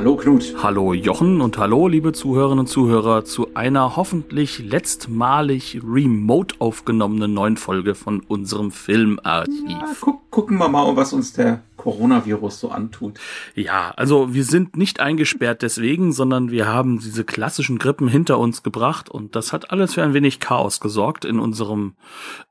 Hallo Knut. Hallo Jochen und hallo liebe Zuhörerinnen und Zuhörer zu einer hoffentlich letztmalig remote aufgenommenen neuen Folge von unserem Filmarchiv. Ja, guck, gucken wir mal, was uns der Coronavirus so antut. Ja, also wir sind nicht eingesperrt deswegen, sondern wir haben diese klassischen Grippen hinter uns gebracht und das hat alles für ein wenig Chaos gesorgt in unserem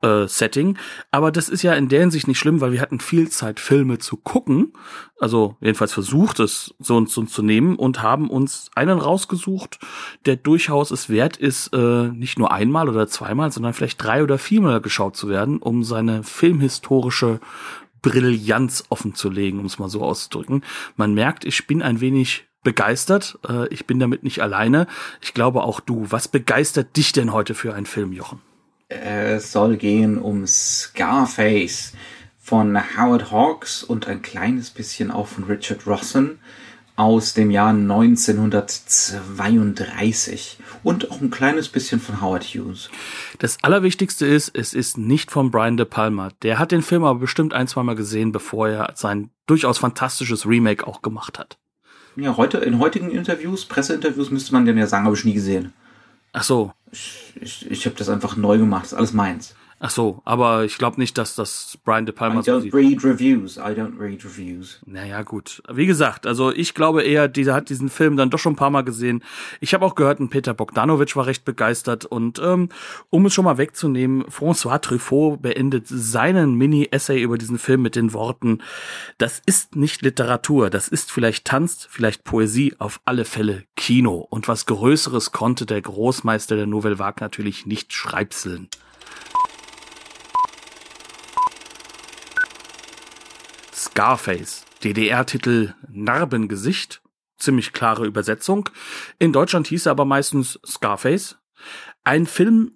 äh, Setting. Aber das ist ja in der Hinsicht nicht schlimm, weil wir hatten viel Zeit, Filme zu gucken. Also jedenfalls versucht es so uns, uns zu nehmen und haben uns einen rausgesucht, der durchaus es wert ist, äh, nicht nur einmal oder zweimal, sondern vielleicht drei oder viermal geschaut zu werden, um seine filmhistorische Brillanz offenzulegen, um es mal so auszudrücken. Man merkt, ich bin ein wenig begeistert. Äh, ich bin damit nicht alleine. Ich glaube auch du. Was begeistert dich denn heute für einen Film, Jochen? Es soll gehen um Scarface von Howard Hawks und ein kleines bisschen auch von Richard Rosson aus dem Jahr 1932 und auch ein kleines bisschen von Howard Hughes. Das Allerwichtigste ist, es ist nicht von Brian De Palma. Der hat den Film aber bestimmt ein, zwei Mal gesehen, bevor er sein durchaus fantastisches Remake auch gemacht hat. Ja, heute, in heutigen Interviews, Presseinterviews müsste man den ja sagen, habe ich nie gesehen. Ach so. Ich, ich, ich habe das einfach neu gemacht, das ist alles meins. Ach so, aber ich glaube nicht, dass das Brian De Palma I don't so read reviews. I don't read reviews. Naja, gut. Wie gesagt, also ich glaube eher, dieser hat diesen Film dann doch schon ein paar Mal gesehen. Ich habe auch gehört, ein Peter Bogdanovich war recht begeistert. Und ähm, um es schon mal wegzunehmen, François Truffaut beendet seinen Mini-Essay über diesen Film mit den Worten, das ist nicht Literatur, das ist vielleicht Tanz, vielleicht Poesie, auf alle Fälle Kino. Und was Größeres konnte der Großmeister der Nouvelle Vague natürlich nicht schreibseln. Scarface, DDR-Titel Narbengesicht, ziemlich klare Übersetzung. In Deutschland hieß er aber meistens Scarface. Ein Film,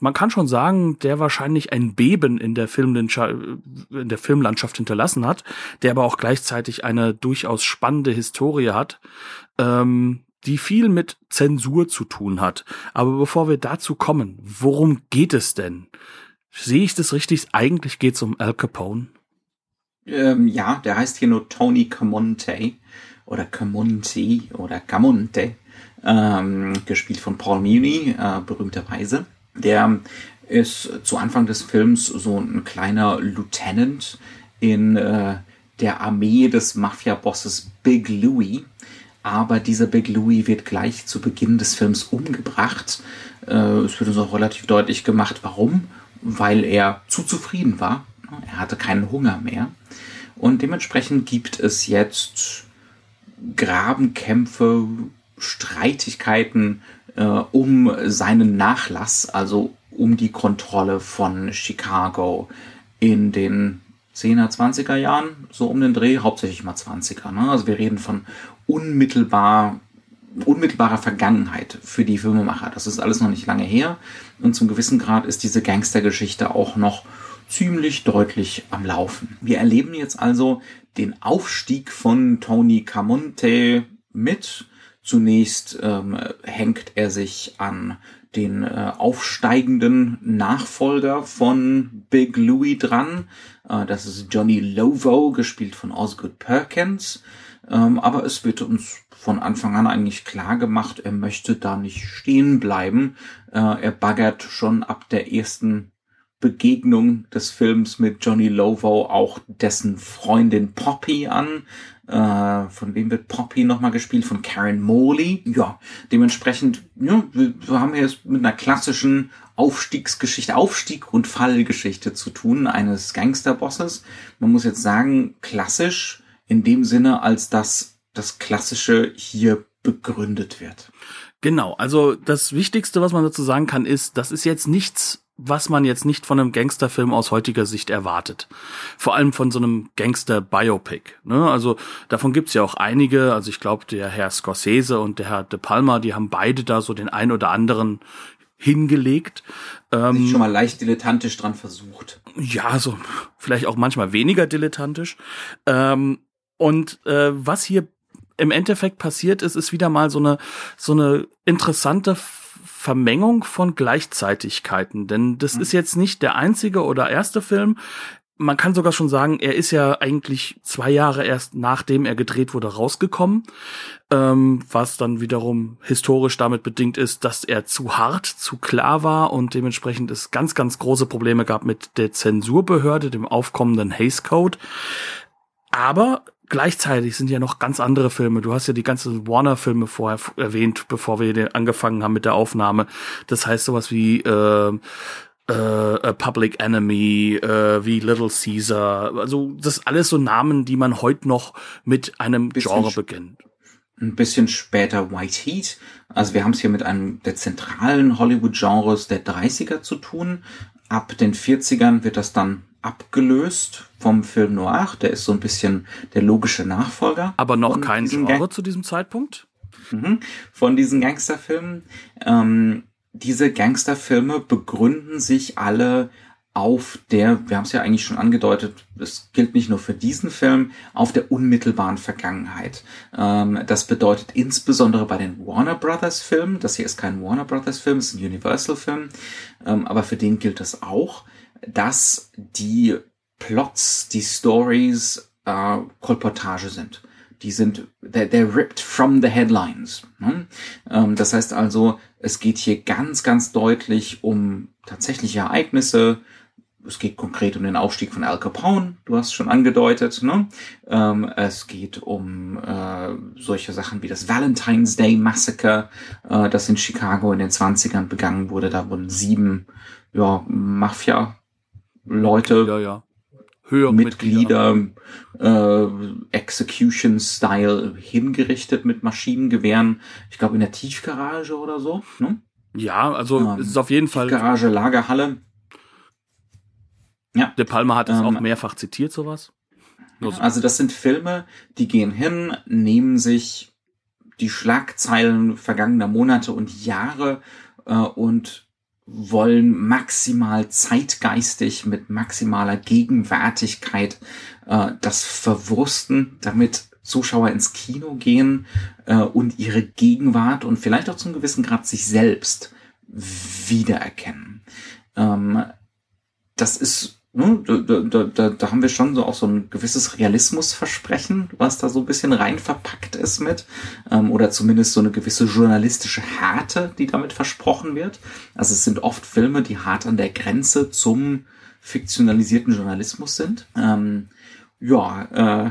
man kann schon sagen, der wahrscheinlich ein Beben in der, in der Filmlandschaft hinterlassen hat, der aber auch gleichzeitig eine durchaus spannende Historie hat, ähm, die viel mit Zensur zu tun hat. Aber bevor wir dazu kommen, worum geht es denn? Sehe ich das richtig? Eigentlich geht es um Al Capone. Ähm, ja, der heißt hier nur Tony Camonte oder Camonte oder Camonte, ähm, gespielt von Paul Muni, äh, berühmterweise. Der ist zu Anfang des Films so ein kleiner Lieutenant in äh, der Armee des Mafia-Bosses Big Louie. Aber dieser Big Louie wird gleich zu Beginn des Films umgebracht. Äh, es wird uns auch relativ deutlich gemacht, warum. Weil er zu zufrieden war. Er hatte keinen Hunger mehr. Und dementsprechend gibt es jetzt Grabenkämpfe, Streitigkeiten äh, um seinen Nachlass, also um die Kontrolle von Chicago in den 10er, 20er Jahren, so um den Dreh, hauptsächlich mal 20er. Ne? Also wir reden von unmittelbar, unmittelbarer Vergangenheit für die Filmemacher. Das ist alles noch nicht lange her. Und zum gewissen Grad ist diese Gangstergeschichte auch noch ziemlich deutlich am Laufen. Wir erleben jetzt also den Aufstieg von Tony Camonte mit. Zunächst ähm, hängt er sich an den äh, aufsteigenden Nachfolger von Big Louie dran. Äh, das ist Johnny Lovo, gespielt von Osgood Perkins. Ähm, aber es wird uns von Anfang an eigentlich klar gemacht, er möchte da nicht stehen bleiben. Äh, er baggert schon ab der ersten Begegnung des Films mit Johnny Lovo auch dessen Freundin Poppy an. Äh, von wem wird Poppy nochmal gespielt? Von Karen Morley. Ja, dementsprechend, ja, wir, wir haben hier mit einer klassischen Aufstiegsgeschichte, Aufstieg- und Fallgeschichte zu tun, eines Gangsterbosses. Man muss jetzt sagen, klassisch in dem Sinne, als dass das Klassische hier begründet wird. Genau, also das Wichtigste, was man dazu sagen kann, ist, das ist jetzt nichts was man jetzt nicht von einem Gangsterfilm aus heutiger Sicht erwartet. Vor allem von so einem Gangster-Biopic. Ne? Also davon gibt's ja auch einige. Also ich glaube, der Herr Scorsese und der Herr De Palma, die haben beide da so den ein oder anderen hingelegt. Ähm, schon mal leicht dilettantisch dran versucht. Ja, so vielleicht auch manchmal weniger dilettantisch. Ähm, und äh, was hier im Endeffekt passiert ist, ist wieder mal so eine so eine interessante Vermengung von Gleichzeitigkeiten. Denn das mhm. ist jetzt nicht der einzige oder erste Film. Man kann sogar schon sagen, er ist ja eigentlich zwei Jahre erst nachdem er gedreht wurde rausgekommen, ähm, was dann wiederum historisch damit bedingt ist, dass er zu hart, zu klar war und dementsprechend es ganz, ganz große Probleme gab mit der Zensurbehörde, dem aufkommenden Hays Code. Aber gleichzeitig sind ja noch ganz andere Filme. Du hast ja die ganzen Warner-Filme vorher erwähnt, bevor wir angefangen haben mit der Aufnahme. Das heißt sowas wie äh, äh, Public Enemy, äh, wie Little Caesar. Also das alles so Namen, die man heute noch mit einem Genre beginnt. Ein bisschen später White Heat. Also wir haben es hier mit einem der zentralen Hollywood-Genres der 30er zu tun. Ab den 40ern wird das dann abgelöst vom Film Noir. Der ist so ein bisschen der logische Nachfolger. Aber noch kein Genre Gang zu diesem Zeitpunkt? Mhm. Von diesen Gangsterfilmen. Ähm, diese Gangsterfilme begründen sich alle auf der, wir haben es ja eigentlich schon angedeutet, das gilt nicht nur für diesen Film, auf der unmittelbaren Vergangenheit. Ähm, das bedeutet insbesondere bei den Warner Brothers Filmen, das hier ist kein Warner Brothers Film, es ist ein Universal Film, ähm, aber für den gilt das auch dass die Plots, die Stories äh, Kolportage sind. Die sind, they're, they're ripped from the headlines. Ne? Ähm, das heißt also, es geht hier ganz, ganz deutlich um tatsächliche Ereignisse. Es geht konkret um den Aufstieg von Al Capone, du hast schon angedeutet. Ne? Ähm, es geht um äh, solche Sachen wie das Valentine's Day Massacre, äh, das in Chicago in den 20ern begangen wurde. Da wurden sieben ja, Mafia Leute, ja, ja. Höhere Mitglieder, äh, Execution-Style hingerichtet mit Maschinengewehren. Ich glaube in der Tiefgarage oder so. Ne? Ja, also ähm, es ist auf jeden Fall. Garage, Lagerhalle. Ja. Der Palmer hat es ähm, auch mehrfach zitiert, sowas. So. Also das sind Filme, die gehen hin, nehmen sich die Schlagzeilen vergangener Monate und Jahre äh, und wollen maximal zeitgeistig mit maximaler Gegenwärtigkeit äh, das verwursten, damit Zuschauer ins Kino gehen äh, und ihre Gegenwart und vielleicht auch zum gewissen Grad sich selbst wiedererkennen. Ähm, das ist Ne, da, da, da, da haben wir schon so auch so ein gewisses Realismusversprechen, was da so ein bisschen rein verpackt ist mit, ähm, oder zumindest so eine gewisse journalistische Härte, die damit versprochen wird. Also es sind oft Filme, die hart an der Grenze zum fiktionalisierten Journalismus sind. Ähm, ja, äh,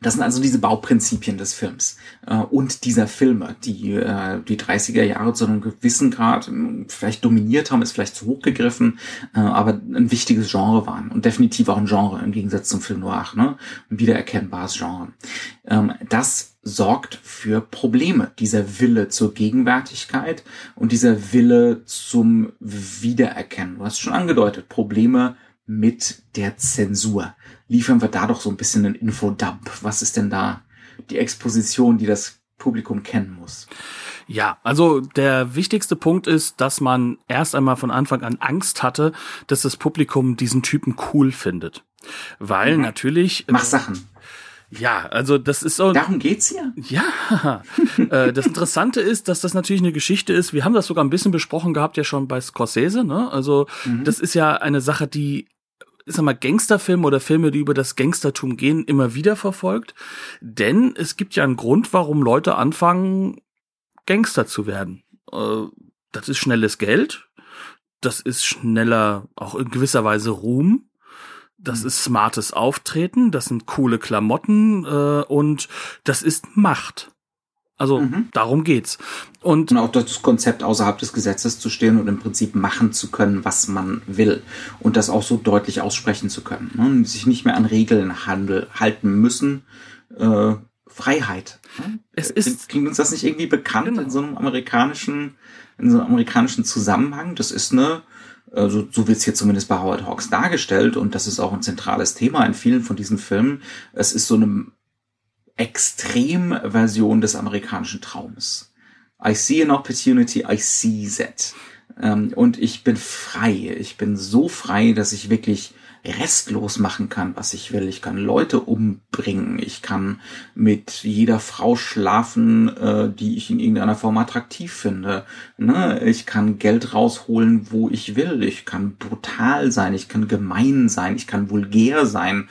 das sind also diese Bauprinzipien des Films äh, und dieser Filme, die äh, die 30er Jahre zu einem gewissen Grad äh, vielleicht dominiert haben, ist vielleicht zu hoch gegriffen, äh, aber ein wichtiges Genre waren und definitiv auch ein Genre im Gegensatz zum Film Noir, ne? ein wiedererkennbares Genre. Ähm, das sorgt für Probleme, dieser Wille zur Gegenwärtigkeit und dieser Wille zum Wiedererkennen. Du hast schon angedeutet, Probleme mit der Zensur liefern wir da doch so ein bisschen einen Infodump. Was ist denn da die Exposition, die das Publikum kennen muss? Ja, also der wichtigste Punkt ist, dass man erst einmal von Anfang an Angst hatte, dass das Publikum diesen Typen cool findet. Weil mhm. natürlich. Mach Sachen. Ja, also das ist so. Darum geht's hier. Ja. äh, das Interessante ist, dass das natürlich eine Geschichte ist. Wir haben das sogar ein bisschen besprochen gehabt ja schon bei Scorsese. Ne? Also mhm. das ist ja eine Sache, die ich sag mal, Gangsterfilme oder Filme, die über das Gangstertum gehen, immer wieder verfolgt. Denn es gibt ja einen Grund, warum Leute anfangen, Gangster zu werden. Äh, das ist schnelles Geld. Das ist schneller, auch in gewisser Weise Ruhm. Das ist smartes Auftreten. Das sind coole Klamotten. Äh, und das ist Macht. Also mhm. darum geht's. Und, und auch das Konzept außerhalb des Gesetzes zu stehen und im Prinzip machen zu können, was man will. Und das auch so deutlich aussprechen zu können. Ne? Sich nicht mehr an Regeln handel, halten müssen, äh, Freiheit. Es ist klingt uns das nicht irgendwie bekannt genau. in so einem amerikanischen in so einem amerikanischen Zusammenhang? Das ist eine also so wird es hier zumindest bei Howard Hawks dargestellt und das ist auch ein zentrales Thema in vielen von diesen Filmen. Es ist so eine Extremversion des amerikanischen Traumes. I see an opportunity, I seize it. Ähm, und ich bin frei. Ich bin so frei, dass ich wirklich restlos machen kann, was ich will. Ich kann Leute umbringen. Ich kann mit jeder Frau schlafen, äh, die ich in irgendeiner Form attraktiv finde. Ne? Ich kann Geld rausholen, wo ich will. Ich kann brutal sein. Ich kann gemein sein. Ich kann vulgär sein.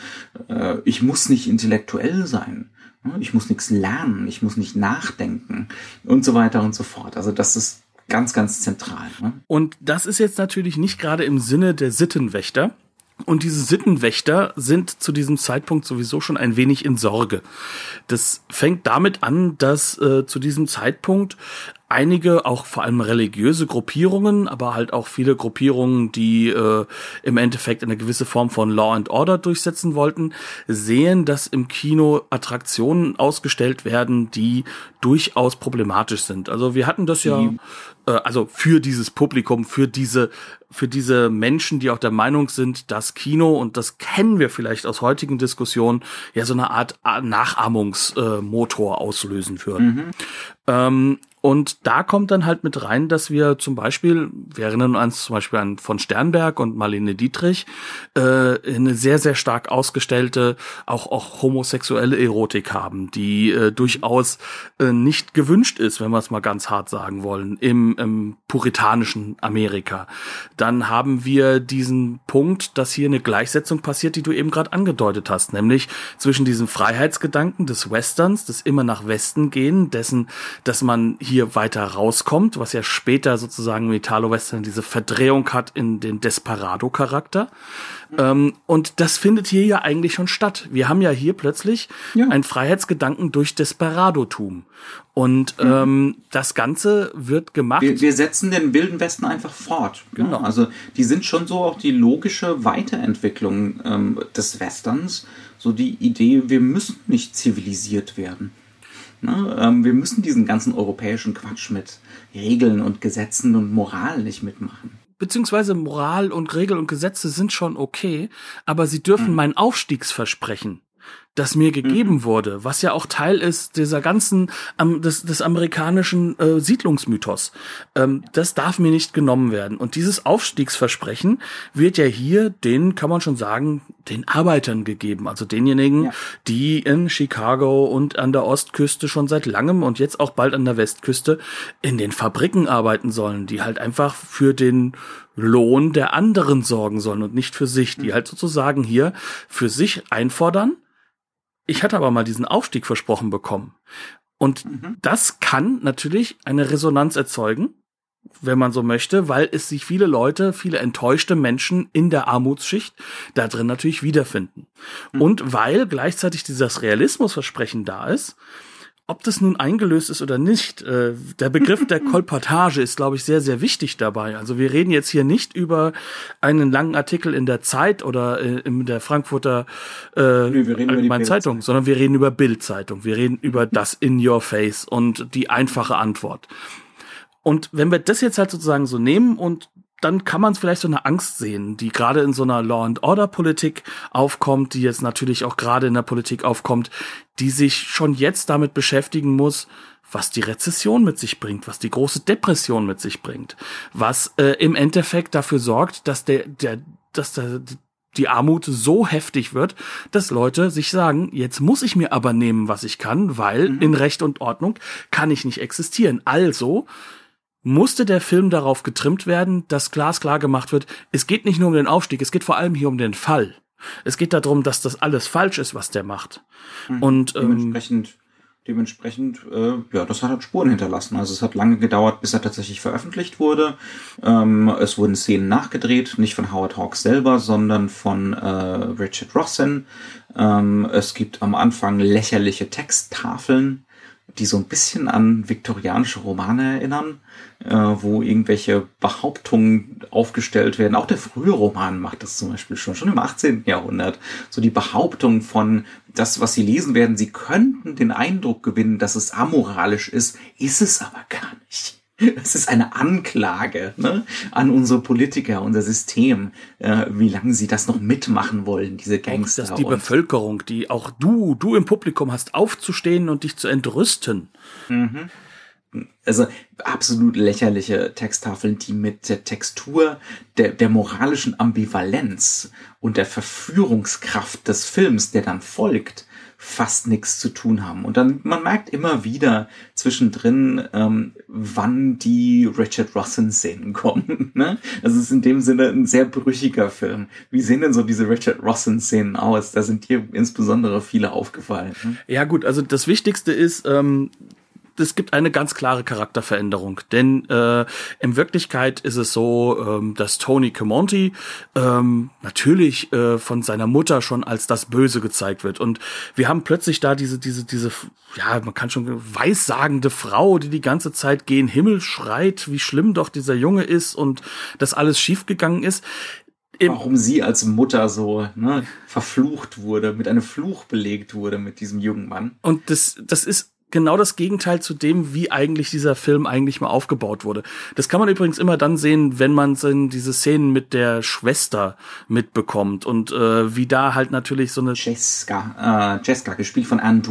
Äh, ich muss nicht intellektuell sein. Ne? Ich muss nichts lernen. Ich muss nicht nachdenken und so weiter und so fort. Also das ist ganz, ganz zentral. Ne? Und das ist jetzt natürlich nicht gerade im Sinne der Sittenwächter. Und diese Sittenwächter sind zu diesem Zeitpunkt sowieso schon ein wenig in Sorge. Das fängt damit an, dass äh, zu diesem Zeitpunkt einige, auch vor allem religiöse Gruppierungen, aber halt auch viele Gruppierungen, die äh, im Endeffekt eine gewisse Form von Law and Order durchsetzen wollten, sehen, dass im Kino Attraktionen ausgestellt werden, die durchaus problematisch sind. Also wir hatten das ja, also für dieses Publikum, für diese, für diese Menschen, die auch der Meinung sind, dass Kino, und das kennen wir vielleicht aus heutigen Diskussionen, ja so eine Art Nachahmungsmotor äh, auslösen würden. Mhm. Ähm, und da kommt dann halt mit rein, dass wir zum Beispiel, wir erinnern uns zum Beispiel an von Sternberg und Marlene Dietrich, äh, eine sehr, sehr stark ausgestellte, auch, auch homosexuelle Erotik haben, die äh, durchaus äh, nicht gewünscht ist, wenn wir es mal ganz hart sagen wollen, im, im puritanischen Amerika. Dann haben wir diesen Punkt, dass hier eine Gleichsetzung passiert, die du eben gerade angedeutet hast, nämlich zwischen diesem Freiheitsgedanken des Westerns, des immer nach Westen gehen, dessen, dass man hier weiter rauskommt, was ja später sozusagen Italo Western diese Verdrehung hat in den Desperado-Charakter. Ähm, und das findet hier ja eigentlich schon statt. Wir haben ja hier plötzlich ja. einen Freiheitsgedanken durch Desperadotum. Und mhm. ähm, das Ganze wird gemacht. Wir, wir, setzen den Wilden Westen einfach fort. Genau. Ja, also die sind schon so auch die logische Weiterentwicklung ähm, des Westerns. So die Idee, wir müssen nicht zivilisiert werden. Ne? Ähm, wir müssen diesen ganzen europäischen Quatsch mit Regeln und Gesetzen und Moral nicht mitmachen. Beziehungsweise Moral und Regeln und Gesetze sind schon okay, aber sie dürfen mhm. mein Aufstiegsversprechen das mir gegeben mhm. wurde, was ja auch Teil ist dieser ganzen ähm, des, des amerikanischen äh, Siedlungsmythos. Ähm, das darf mir nicht genommen werden. Und dieses Aufstiegsversprechen wird ja hier den, kann man schon sagen, den Arbeitern gegeben, also denjenigen, ja. die in Chicago und an der Ostküste schon seit langem und jetzt auch bald an der Westküste in den Fabriken arbeiten sollen, die halt einfach für den Lohn der anderen sorgen sollen und nicht für sich, die mhm. halt sozusagen hier für sich einfordern ich hatte aber mal diesen Aufstieg versprochen bekommen. Und mhm. das kann natürlich eine Resonanz erzeugen, wenn man so möchte, weil es sich viele Leute, viele enttäuschte Menschen in der Armutsschicht da drin natürlich wiederfinden. Mhm. Und weil gleichzeitig dieses Realismusversprechen da ist, ob das nun eingelöst ist oder nicht, äh, der Begriff der Kolportage ist, glaube ich, sehr, sehr wichtig dabei. Also wir reden jetzt hier nicht über einen langen Artikel in der Zeit oder äh, in der Frankfurter äh, nee, Allgemeinen Zeitung, sondern wir reden über Bildzeitung. Wir reden über das in your face und die einfache Antwort. Und wenn wir das jetzt halt sozusagen so nehmen und dann kann man vielleicht so eine Angst sehen, die gerade in so einer Law and Order Politik aufkommt, die jetzt natürlich auch gerade in der Politik aufkommt, die sich schon jetzt damit beschäftigen muss, was die Rezession mit sich bringt, was die große Depression mit sich bringt, was äh, im Endeffekt dafür sorgt, dass der, der, dass der, die Armut so heftig wird, dass Leute sich sagen, jetzt muss ich mir aber nehmen, was ich kann, weil mhm. in Recht und Ordnung kann ich nicht existieren. Also musste der Film darauf getrimmt werden, dass glasklar gemacht wird, es geht nicht nur um den Aufstieg, es geht vor allem hier um den Fall. Es geht darum, dass das alles falsch ist, was der macht. Mhm. Und ähm, dementsprechend, dementsprechend, äh, ja, das hat halt Spuren hinterlassen. Also es hat lange gedauert, bis er tatsächlich veröffentlicht wurde. Ähm, es wurden Szenen nachgedreht, nicht von Howard Hawks selber, sondern von äh, Richard Rossin. Ähm, es gibt am Anfang lächerliche Texttafeln die so ein bisschen an viktorianische Romane erinnern, äh, wo irgendwelche Behauptungen aufgestellt werden. Auch der frühe Roman macht das zum Beispiel schon, schon im 18. Jahrhundert. So die Behauptung von das, was sie lesen werden, sie könnten den Eindruck gewinnen, dass es amoralisch ist, ist es aber gar nicht. Es ist eine Anklage ne, an unsere Politiker, unser System, äh, wie lange sie das noch mitmachen wollen, diese Gangster. Auch, dass die Bevölkerung, die auch du, du im Publikum hast, aufzustehen und dich zu entrüsten. Mhm. Also absolut lächerliche Texttafeln, die mit der Textur, der, der moralischen Ambivalenz und der Verführungskraft des Films, der dann folgt, fast nichts zu tun haben. Und dann, man merkt immer wieder zwischendrin, ähm, wann die Richard Rossin-Szenen kommen. ne? Also ist in dem Sinne ein sehr brüchiger Film. Wie sehen denn so diese Richard Rossin-Szenen aus? Da sind dir insbesondere viele aufgefallen. Ne? Ja gut, also das Wichtigste ist, ähm, es gibt eine ganz klare Charakterveränderung. Denn äh, in Wirklichkeit ist es so, ähm, dass Tony Camonti ähm, natürlich äh, von seiner Mutter schon als das Böse gezeigt wird. Und wir haben plötzlich da diese, diese, diese, ja, man kann schon weissagende Frau, die die ganze Zeit gen Himmel schreit, wie schlimm doch dieser Junge ist und dass alles schiefgegangen ist. Warum sie als Mutter so ne, verflucht wurde, mit einem Fluch belegt wurde mit diesem jungen Mann. Und das, das ist genau das Gegenteil zu dem, wie eigentlich dieser Film eigentlich mal aufgebaut wurde. Das kann man übrigens immer dann sehen, wenn man diese Szenen mit der Schwester mitbekommt und äh, wie da halt natürlich so eine Jessica, äh, Jessica gespielt von Anne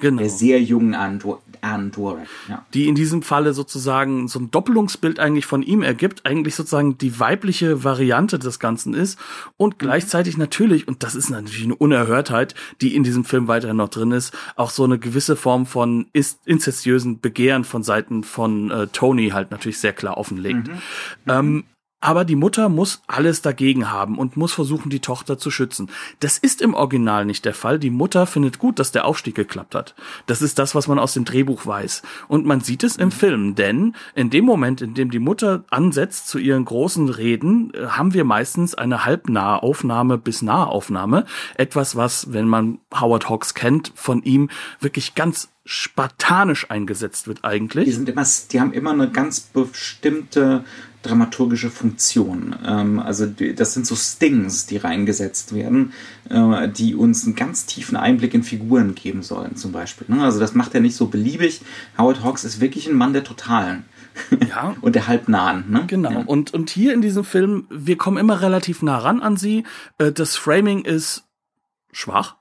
genau. der sehr jungen Anne, Anne Dworak, ja. die in diesem Falle sozusagen so ein Doppelungsbild eigentlich von ihm ergibt, eigentlich sozusagen die weibliche Variante des Ganzen ist und mhm. gleichzeitig natürlich und das ist natürlich eine Unerhörtheit, die in diesem Film weiterhin noch drin ist, auch so eine gewisse Form von von inzestiösen Begehren von Seiten von äh, Tony halt natürlich sehr klar offenlegt. Mhm. Ähm, aber die Mutter muss alles dagegen haben und muss versuchen, die Tochter zu schützen. Das ist im Original nicht der Fall. Die Mutter findet gut, dass der Aufstieg geklappt hat. Das ist das, was man aus dem Drehbuch weiß. Und man sieht es im. Film, denn in dem Moment, in dem die Mutter ansetzt zu ihren großen Reden, äh, haben wir meistens eine halbnahe Aufnahme bis nahe Aufnahme. Etwas, was, wenn man Howard Hawks kennt, von ihm wirklich ganz spartanisch eingesetzt wird eigentlich. Die sind immer, die haben immer eine ganz bestimmte dramaturgische Funktion. Ähm, also das sind so Stings, die reingesetzt werden, äh, die uns einen ganz tiefen Einblick in Figuren geben sollen, zum Beispiel. Ne? Also das macht er nicht so beliebig. Howard Hawks ist wirklich ein Mann der Totalen. Ja. und der halbnahen. Ne? Genau. Ja. Und, und hier in diesem Film, wir kommen immer relativ nah ran an sie. Äh, das Framing ist schwach.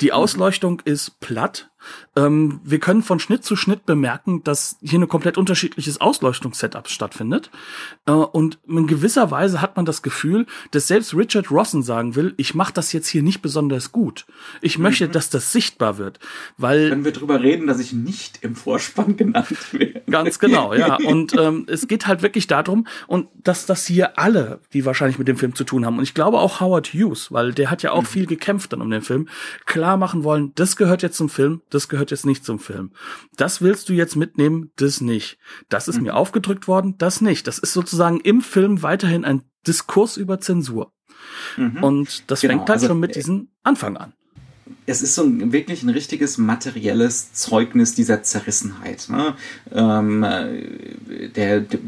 Die Ausleuchtung ist platt. Ähm, wir können von Schnitt zu Schnitt bemerken, dass hier ein komplett unterschiedliches Ausleuchtungssetup stattfindet. Äh, und in gewisser Weise hat man das Gefühl, dass selbst Richard Rossen sagen will, ich mache das jetzt hier nicht besonders gut. Ich mhm. möchte, dass das sichtbar wird. Weil Können wir drüber reden, dass ich nicht im Vorspann genannt werde. Ganz genau, ja. Und ähm, es geht halt wirklich darum, und dass das hier alle, die wahrscheinlich mit dem Film zu tun haben, und ich glaube auch Howard Hughes, weil der hat ja auch mhm. viel gekämpft dann um den Film, klar machen wollen, das gehört jetzt zum Film, das gehört jetzt nicht zum Film. Das willst du jetzt mitnehmen, das nicht. Das ist mhm. mir aufgedrückt worden, das nicht. Das ist sozusagen im Film weiterhin ein Diskurs über Zensur. Mhm. Und das genau. fängt halt also, schon mit äh, diesem Anfang an es ist so ein, wirklich ein richtiges materielles Zeugnis dieser Zerrissenheit. Ne? Ähm, der, der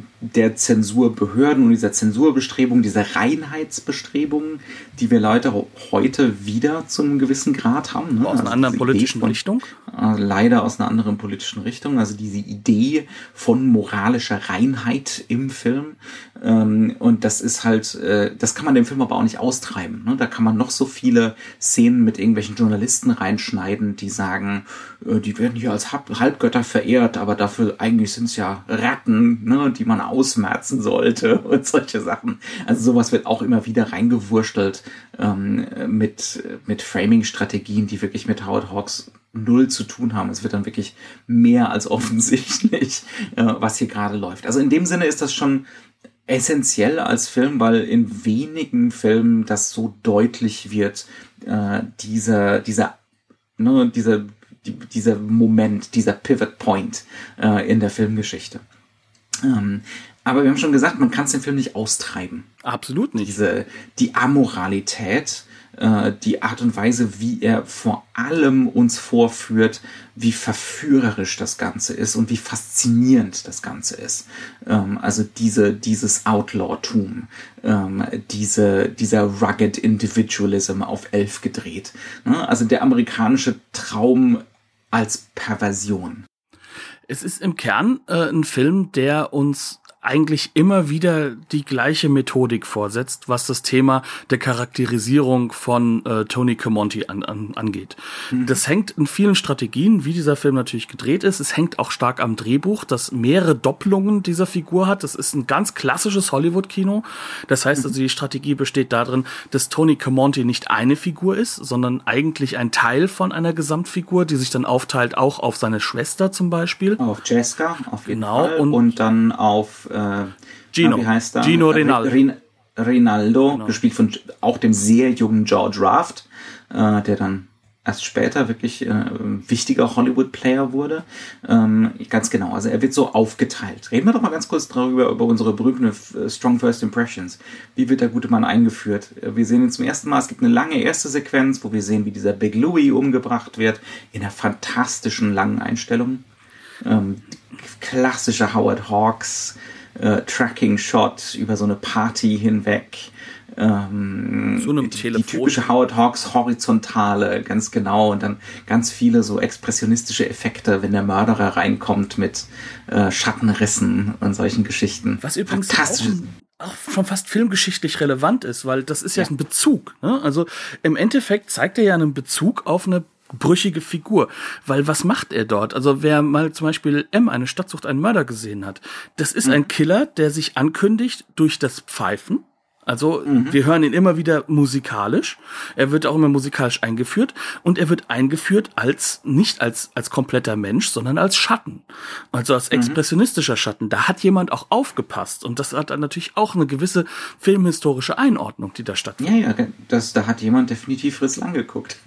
Zensurbehörden und dieser Zensurbestrebungen, dieser Reinheitsbestrebungen, die wir leider heute wieder zu einem gewissen Grad haben. Ne? Aus einer also anderen politischen von, Richtung? Äh, leider aus einer anderen politischen Richtung. Also diese Idee von moralischer Reinheit im Film. Ähm, und das ist halt, äh, das kann man dem Film aber auch nicht austreiben. Ne? Da kann man noch so viele Szenen mit irgendwelchen Journalisten reinschneiden, die sagen, äh, die werden hier als Halbgötter verehrt, aber dafür eigentlich sind es ja Ratten, ne, die man ausmerzen sollte und solche Sachen. Also sowas wird auch immer wieder reingewurstelt ähm, mit, mit Framing-Strategien, die wirklich mit Howard Hawks null zu tun haben. Es wird dann wirklich mehr als offensichtlich, äh, was hier gerade läuft. Also in dem Sinne ist das schon essentiell als Film, weil in wenigen Filmen das so deutlich wird, äh, dieser, dieser, ne, dieser, die, dieser Moment, dieser Pivot Point äh, in der Filmgeschichte. Ähm, aber wir haben schon gesagt, man kann es den Film nicht austreiben. Absolut nicht. Diese, die Amoralität äh, die Art und Weise, wie er vor allem uns vorführt, wie verführerisch das Ganze ist und wie faszinierend das Ganze ist. Ähm, also diese, dieses Outlaw-Tum, ähm, diese, dieser rugged Individualism auf elf gedreht. Ne? Also der amerikanische Traum als Perversion. Es ist im Kern äh, ein Film, der uns eigentlich immer wieder die gleiche Methodik vorsetzt, was das Thema der Charakterisierung von äh, Tony Camonti an, an, angeht. Mhm. Das hängt in vielen Strategien, wie dieser Film natürlich gedreht ist. Es hängt auch stark am Drehbuch, das mehrere Doppelungen dieser Figur hat. Das ist ein ganz klassisches Hollywood-Kino. Das heißt also, die Strategie besteht darin, dass Tony Camonti nicht eine Figur ist, sondern eigentlich ein Teil von einer Gesamtfigur, die sich dann aufteilt auch auf seine Schwester zum Beispiel. Auf Jessica, auf jeden genau, Fall. Und, und dann auf äh, Gino. wie heißt er? Gino Rinaldo. Rin Rinaldo, genau. gespielt von auch dem sehr jungen George Raft, äh, der dann erst später wirklich äh, wichtiger Hollywood-Player wurde. Ähm, ganz genau, also er wird so aufgeteilt. Reden wir doch mal ganz kurz darüber, über unsere berühmten Strong First Impressions. Wie wird der gute Mann eingeführt? Wir sehen ihn zum ersten Mal, es gibt eine lange erste Sequenz, wo wir sehen, wie dieser Big Louie umgebracht wird, in einer fantastischen langen Einstellung. Ähm, klassische Howard Hawks äh, Tracking-Shot über so eine Party hinweg. Ähm, so einem Telefon. Die typische Howard Hawks horizontale, ganz genau. Und dann ganz viele so expressionistische Effekte, wenn der Mörderer reinkommt mit äh, Schattenrissen und solchen Geschichten. Was übrigens auch, auch schon fast filmgeschichtlich relevant ist, weil das ist ja, ja. ein Bezug. Ne? Also im Endeffekt zeigt er ja einen Bezug auf eine brüchige Figur. Weil was macht er dort? Also wer mal zum Beispiel M, eine Stadtsucht, einen Mörder gesehen hat, das ist mhm. ein Killer, der sich ankündigt durch das Pfeifen. Also mhm. wir hören ihn immer wieder musikalisch. Er wird auch immer musikalisch eingeführt und er wird eingeführt als nicht als als kompletter Mensch, sondern als Schatten. Also als mhm. expressionistischer Schatten. Da hat jemand auch aufgepasst und das hat dann natürlich auch eine gewisse filmhistorische Einordnung, die da stattfindet. Ja, ja, das da hat jemand definitiv Fritz Lang geguckt.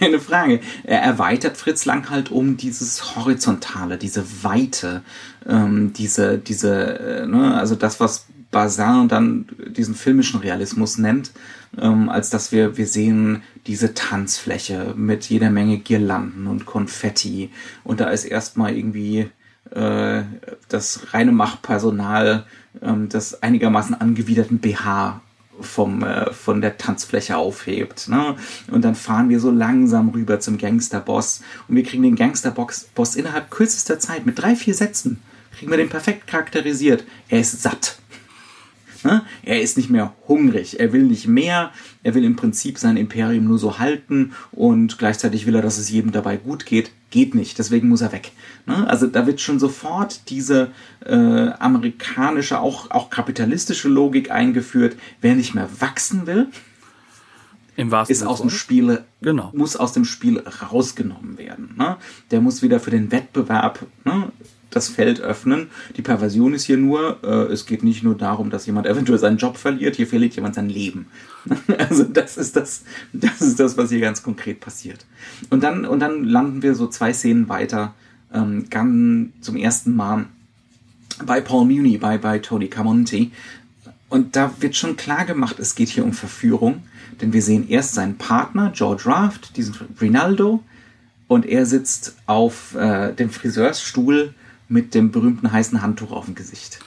Keine Frage. Er erweitert Fritz Lang halt um dieses Horizontale, diese Weite, ähm, diese, diese, äh, ne, also das, was Bazin dann diesen filmischen Realismus nennt, ähm, als dass wir, wir sehen diese Tanzfläche mit jeder Menge Girlanden und Konfetti und da ist erstmal irgendwie äh, das reine Machpersonal ähm, das einigermaßen angewiderten BH vom, äh, von der Tanzfläche aufhebt. Ne? Und dann fahren wir so langsam rüber zum Gangsterboss und wir kriegen den Gangsterboss Boss innerhalb kürzester Zeit mit drei, vier Sätzen. Kriegen wir den perfekt charakterisiert. Er ist satt. Ne? Er ist nicht mehr hungrig, er will nicht mehr, er will im Prinzip sein Imperium nur so halten und gleichzeitig will er, dass es jedem dabei gut geht. Geht nicht, deswegen muss er weg. Ne? Also da wird schon sofort diese äh, amerikanische, auch, auch kapitalistische Logik eingeführt. Wer nicht mehr wachsen will, ist aus dem Spiel, genau. muss aus dem Spiel rausgenommen werden. Ne? Der muss wieder für den Wettbewerb ne, das Feld öffnen. Die Perversion ist hier nur, äh, es geht nicht nur darum, dass jemand eventuell seinen Job verliert, hier verliert jemand sein Leben. also das ist das, das ist das, was hier ganz konkret passiert. Und dann, und dann landen wir so zwei Szenen weiter, ähm, ganz zum ersten Mal bei Paul Muni, bei, bei Tony Camonti. Und da wird schon klar gemacht, es geht hier um Verführung, denn wir sehen erst seinen Partner, George Raft, diesen Rinaldo, und er sitzt auf äh, dem Friseursstuhl mit dem berühmten heißen Handtuch auf dem Gesicht.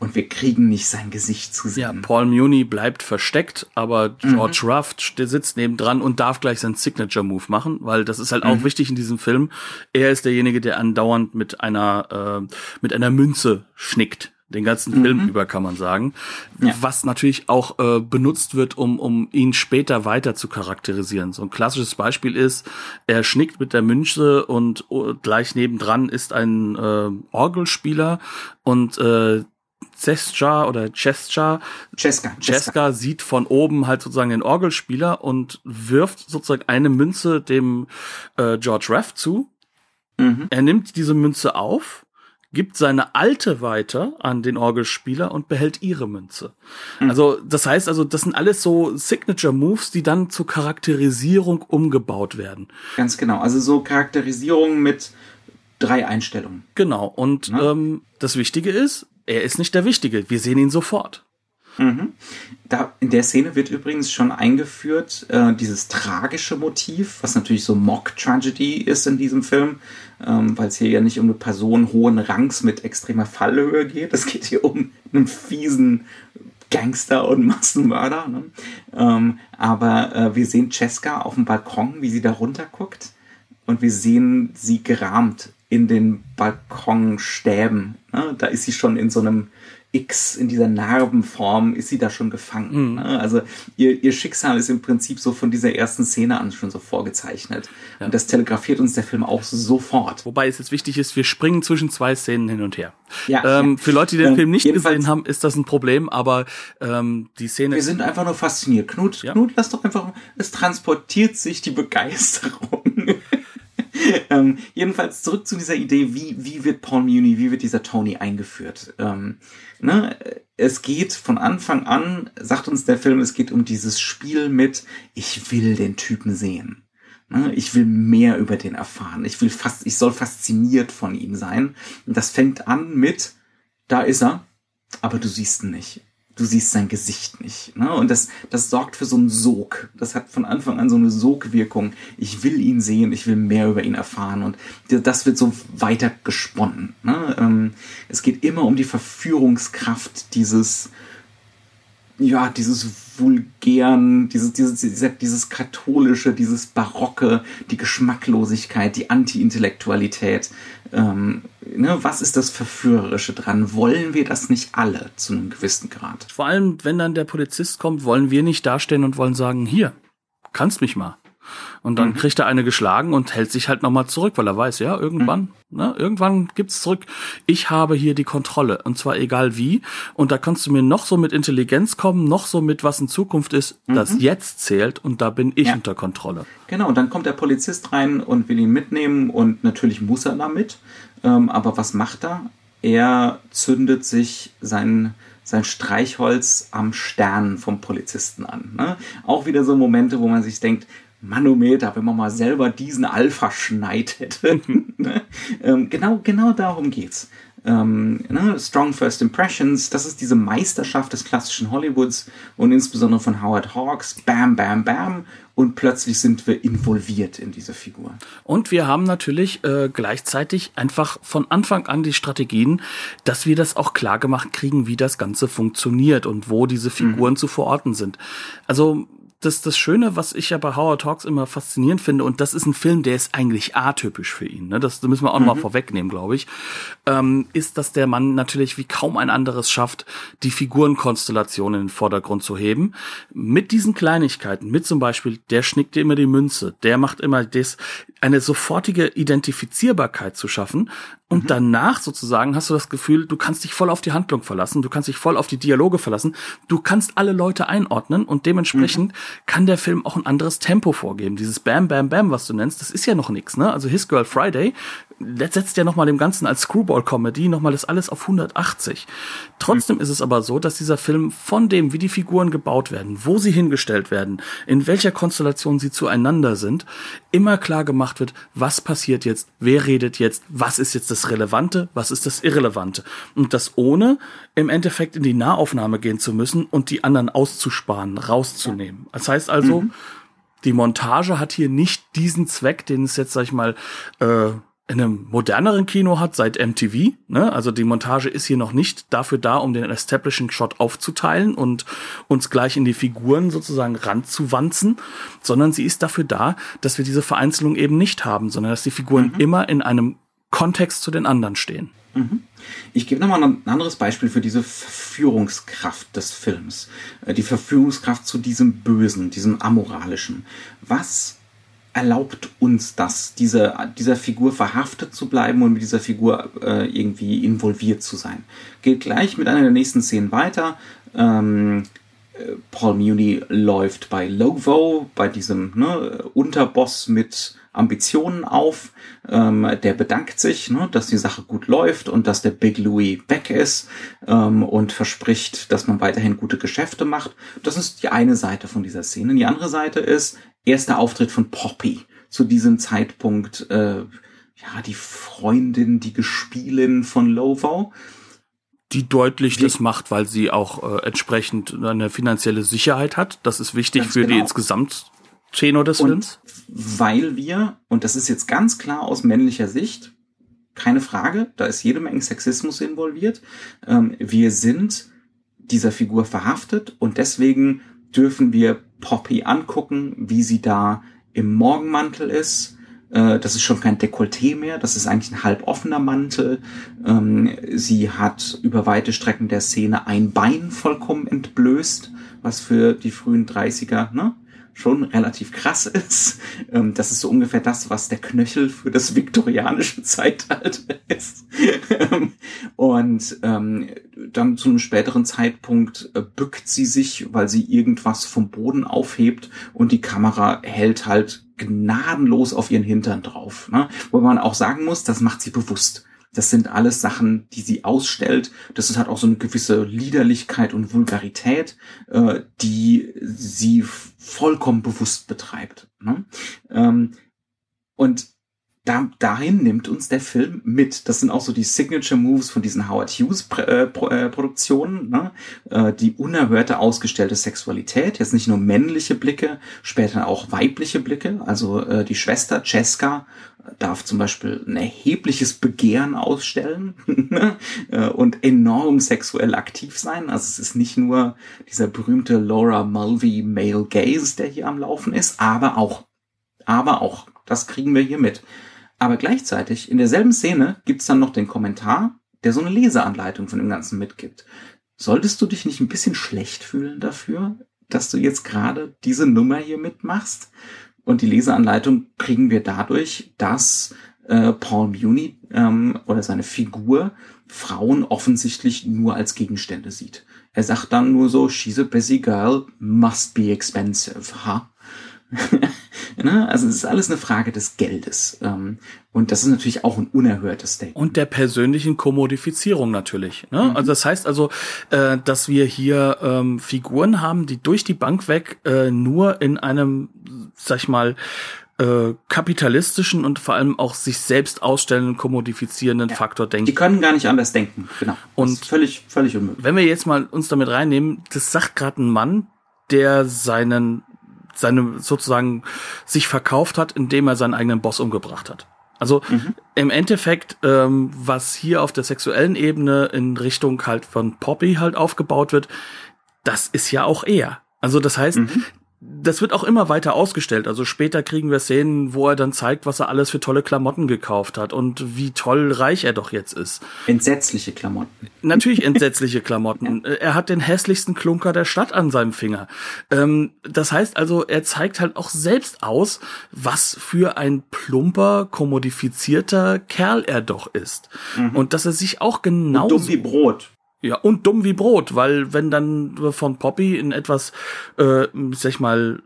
Und wir kriegen nicht sein Gesicht zu sehen. Ja, Paul Muni bleibt versteckt, aber George mhm. Ruff der sitzt nebendran und darf gleich seinen Signature-Move machen, weil das ist halt mhm. auch wichtig in diesem Film. Er ist derjenige, der andauernd mit einer, äh, mit einer Münze schnickt den ganzen mhm. Film über, kann man sagen. Ja. Was natürlich auch äh, benutzt wird, um, um ihn später weiter zu charakterisieren. So ein klassisches Beispiel ist, er schnickt mit der Münze und uh, gleich nebendran ist ein äh, Orgelspieler und äh, Cesca oder Cesca, Cesca, Cesca sieht von oben halt sozusagen den Orgelspieler und wirft sozusagen eine Münze dem äh, George Raff zu. Mhm. Er nimmt diese Münze auf gibt seine alte weiter an den Orgelspieler und behält ihre Münze. Mhm. Also, das heißt also, das sind alles so Signature Moves, die dann zur Charakterisierung umgebaut werden. Ganz genau. Also so Charakterisierung mit drei Einstellungen. Genau. Und ne? ähm, das Wichtige ist, er ist nicht der Wichtige. Wir sehen ihn sofort. Mhm. Da, in der Szene wird übrigens schon eingeführt, äh, dieses tragische Motiv, was natürlich so Mock-Tragedy ist in diesem Film, ähm, weil es hier ja nicht um eine Person hohen Rangs mit extremer Fallhöhe geht. Es geht hier um einen fiesen Gangster und Massenmörder. Ne? Ähm, aber äh, wir sehen Cesca auf dem Balkon, wie sie da runterguckt. Und wir sehen sie gerahmt in den Balkonstäben. Ne? Da ist sie schon in so einem X in dieser Narbenform ist sie da schon gefangen. Mhm. Ne? Also ihr, ihr Schicksal ist im Prinzip so von dieser ersten Szene an schon so vorgezeichnet. Ja. Und das telegrafiert uns der Film auch sofort. Wobei es jetzt wichtig ist, wir springen zwischen zwei Szenen hin und her. Ja, ähm, ja. Für Leute, die den ähm, Film nicht gesehen haben, ist das ein Problem, aber ähm, die Szene. Wir sind einfach nur fasziniert. Knut. Knut, lass doch einfach, es transportiert sich die Begeisterung. ähm, jedenfalls zurück zu dieser Idee, wie, wie wird Paul Muni, wie wird dieser Tony eingeführt? Ähm, ne? Es geht von Anfang an, sagt uns der Film, es geht um dieses Spiel mit, ich will den Typen sehen. Ne? Ich will mehr über den erfahren. Ich will fast, ich soll fasziniert von ihm sein. Und das fängt an mit, da ist er, aber du siehst ihn nicht du siehst sein Gesicht nicht. Ne? Und das, das sorgt für so einen Sog. Das hat von Anfang an so eine Sogwirkung. Ich will ihn sehen, ich will mehr über ihn erfahren. Und das wird so weiter gesponnen. Ne? Ähm, es geht immer um die Verführungskraft dieses ja, dieses vulgären, dieses, dieses, dieses, katholische, dieses barocke, die Geschmacklosigkeit, die Anti-Intellektualität. Ähm, ne, was ist das Verführerische dran? Wollen wir das nicht alle zu einem gewissen Grad? Vor allem, wenn dann der Polizist kommt, wollen wir nicht dastehen und wollen sagen, hier, kannst mich mal. Und dann mhm. kriegt er eine geschlagen und hält sich halt nochmal zurück, weil er weiß, ja, irgendwann, mhm. ne, irgendwann gibt's zurück. Ich habe hier die Kontrolle. Und zwar egal wie. Und da kannst du mir noch so mit Intelligenz kommen, noch so mit was in Zukunft ist, mhm. das jetzt zählt und da bin ich ja. unter Kontrolle. Genau, und dann kommt der Polizist rein und will ihn mitnehmen und natürlich muss er damit. Ähm, aber was macht er? Er zündet sich sein sein Streichholz am Stern vom Polizisten an. Ne? Auch wieder so Momente, wo man sich denkt, Manometer, wenn man mal selber diesen Alpha-Schneid hätte. Ne? ähm, genau, genau darum geht's. Ähm, ne? Strong First Impressions, das ist diese Meisterschaft des klassischen Hollywoods und insbesondere von Howard Hawks. Bam, bam, bam. Und plötzlich sind wir involviert in diese Figur. Und wir haben natürlich äh, gleichzeitig einfach von Anfang an die Strategien, dass wir das auch klar gemacht kriegen, wie das Ganze funktioniert und wo diese Figuren mhm. zu verorten sind. Also das, das Schöne, was ich ja bei Howard Talks immer faszinierend finde, und das ist ein Film, der ist eigentlich atypisch für ihn, ne? das müssen wir auch mhm. noch mal vorwegnehmen, glaube ich, ähm, ist, dass der Mann natürlich wie kaum ein anderes schafft, die Figurenkonstellation in den Vordergrund zu heben. Mit diesen Kleinigkeiten, mit zum Beispiel, der schnickt dir immer die Münze, der macht immer das, eine sofortige Identifizierbarkeit zu schaffen, und mhm. danach sozusagen hast du das Gefühl, du kannst dich voll auf die Handlung verlassen, du kannst dich voll auf die Dialoge verlassen, du kannst alle Leute einordnen und dementsprechend mhm. kann der Film auch ein anderes Tempo vorgeben. Dieses Bam, Bam, Bam, was du nennst, das ist ja noch nichts, ne? Also His Girl Friday setzt ja nochmal dem Ganzen als Screwball-Comedy nochmal das alles auf 180. Trotzdem mhm. ist es aber so, dass dieser Film von dem, wie die Figuren gebaut werden, wo sie hingestellt werden, in welcher Konstellation sie zueinander sind, immer klar gemacht wird, was passiert jetzt, wer redet jetzt, was ist jetzt das Relevante, was ist das Irrelevante. Und das ohne im Endeffekt in die Nahaufnahme gehen zu müssen und die anderen auszusparen, rauszunehmen. Das heißt also, mhm. die Montage hat hier nicht diesen Zweck, den es jetzt, sag ich mal, äh, in einem moderneren Kino hat seit MTV. Ne? Also die Montage ist hier noch nicht dafür da, um den Establishing Shot aufzuteilen und uns gleich in die Figuren sozusagen ranzuwanzen, sondern sie ist dafür da, dass wir diese Vereinzelung eben nicht haben, sondern dass die Figuren mhm. immer in einem Kontext zu den anderen stehen. Mhm. Ich gebe nochmal ein anderes Beispiel für diese Verführungskraft des Films. Äh, die Verführungskraft zu diesem Bösen, diesem Amoralischen. Was erlaubt uns das, diese, dieser Figur verhaftet zu bleiben und mit dieser Figur äh, irgendwie involviert zu sein. Geht gleich mit einer der nächsten Szenen weiter. Ähm, äh, Paul Muni läuft bei Lovo, bei diesem ne, Unterboss mit Ambitionen auf. Ähm, der bedankt sich, ne, dass die Sache gut läuft und dass der Big Louis weg ist ähm, und verspricht, dass man weiterhin gute Geschäfte macht. Das ist die eine Seite von dieser Szene. Die andere Seite ist, erster Auftritt von Poppy. Zu diesem Zeitpunkt, äh, ja, die Freundin, die Gespielin von Lovo. Die deutlich Wie? das macht, weil sie auch äh, entsprechend eine finanzielle Sicherheit hat. Das ist wichtig Ganz für genau. die insgesamt Tenor des und Films. Weil wir, und das ist jetzt ganz klar aus männlicher Sicht, keine Frage, da ist jede Menge Sexismus involviert. Ähm, wir sind dieser Figur verhaftet und deswegen dürfen wir Poppy angucken, wie sie da im Morgenmantel ist. Äh, das ist schon kein Dekolleté mehr, das ist eigentlich ein halboffener Mantel. Ähm, sie hat über weite Strecken der Szene ein Bein vollkommen entblößt, was für die frühen 30er, ne? schon relativ krass ist. Ähm, das ist so ungefähr das, was der Knöchel für das viktorianische Zeitalter ist. Ähm, und dann zu einem späteren Zeitpunkt äh, bückt sie sich, weil sie irgendwas vom Boden aufhebt und die Kamera hält halt gnadenlos auf ihren Hintern drauf. Ne? Wo man auch sagen muss, das macht sie bewusst. Das sind alles Sachen, die sie ausstellt. Das hat auch so eine gewisse Liederlichkeit und Vulgarität, äh, die sie vollkommen bewusst betreibt. Ne? Ähm, und da, dahin nimmt uns der Film mit. Das sind auch so die Signature Moves von diesen Howard Hughes äh, äh, Produktionen, ne? äh, die unerhörte ausgestellte Sexualität, jetzt nicht nur männliche Blicke, später auch weibliche Blicke. Also äh, die Schwester Cesca darf zum Beispiel ein erhebliches Begehren ausstellen ne? äh, und enorm sexuell aktiv sein. Also es ist nicht nur dieser berühmte Laura Mulvey Male Gaze, der hier am Laufen ist, aber auch, aber auch, das kriegen wir hier mit. Aber gleichzeitig, in derselben Szene gibt's dann noch den Kommentar, der so eine Leseanleitung von dem Ganzen mitgibt. Solltest du dich nicht ein bisschen schlecht fühlen dafür, dass du jetzt gerade diese Nummer hier mitmachst? Und die Leseanleitung kriegen wir dadurch, dass äh, Paul Muni ähm, oder seine Figur Frauen offensichtlich nur als Gegenstände sieht. Er sagt dann nur so, she's a busy girl, must be expensive, ha? ne? Also es ist alles eine Frage des Geldes. Ähm, und das ist natürlich auch ein unerhörtes Statement. Und der persönlichen Kommodifizierung natürlich. Ne? Mhm. Also das heißt also, äh, dass wir hier ähm, Figuren haben, die durch die Bank weg äh, nur in einem, sag ich mal, äh, kapitalistischen und vor allem auch sich selbst ausstellenden, kommodifizierenden ja. Faktor denken. Die können gar nicht anders denken, genau. Und völlig, völlig unmöglich. Wenn wir jetzt mal uns damit reinnehmen, das sagt gerade ein Mann, der seinen seine sozusagen sich verkauft hat, indem er seinen eigenen Boss umgebracht hat. Also mhm. im Endeffekt, ähm, was hier auf der sexuellen Ebene in Richtung halt von Poppy halt aufgebaut wird, das ist ja auch er. Also das heißt, mhm das wird auch immer weiter ausgestellt. Also später kriegen wir Szenen, wo er dann zeigt, was er alles für tolle Klamotten gekauft hat und wie toll reich er doch jetzt ist. Entsetzliche Klamotten. Natürlich entsetzliche Klamotten. ja. Er hat den hässlichsten Klunker der Stadt an seinem Finger. Ähm, das heißt also, er zeigt halt auch selbst aus, was für ein plumper, kommodifizierter Kerl er doch ist. Mhm. Und dass er sich auch genau. Dumm wie Brot. Ja, und dumm wie Brot, weil wenn dann von Poppy in etwas, äh, sag ich mal,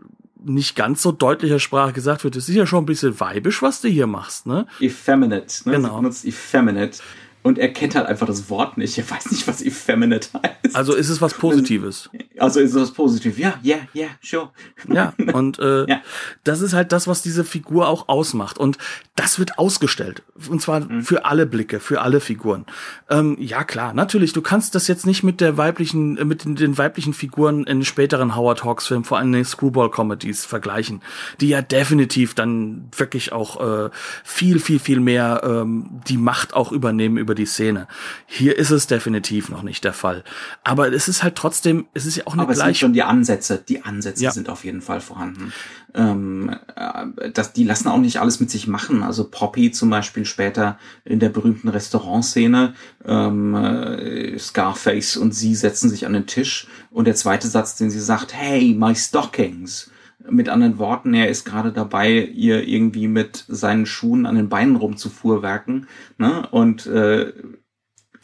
nicht ganz so deutlicher Sprache gesagt wird, es ist ja schon ein bisschen weibisch, was du hier machst, ne? Effeminate, ne? Genau. Sie benutzt effeminate und er kennt halt einfach das Wort nicht. Er weiß nicht, was effeminate heißt. Also ist es was Positives. Also ist es was Positives. Ja, ja, ja, sure. Ja, und äh, ja. das ist halt das, was diese Figur auch ausmacht. Und das wird ausgestellt. Und zwar mhm. für alle Blicke, für alle Figuren. Ähm, ja, klar, natürlich, du kannst das jetzt nicht mit der weiblichen, äh, mit den, den weiblichen Figuren in späteren Howard Hawks Filmen, vor allem den Screwball-Comedies vergleichen, die ja definitiv dann wirklich auch äh, viel, viel, viel mehr ähm, die Macht auch übernehmen über über die Szene. Hier ist es definitiv noch nicht der Fall. Aber es ist halt trotzdem, es ist ja auch eine Aber gleich. Es sind schon die Ansätze, die Ansätze ja. sind auf jeden Fall vorhanden. Ähm, äh, das, die lassen auch nicht alles mit sich machen. Also Poppy zum Beispiel später in der berühmten Restaurantszene, ähm, äh, Scarface und sie setzen sich an den Tisch und der zweite Satz, den sie sagt, hey, my stockings. Mit anderen Worten, er ist gerade dabei, ihr irgendwie mit seinen Schuhen an den Beinen rumzufuhrwerken. Ne? Und äh,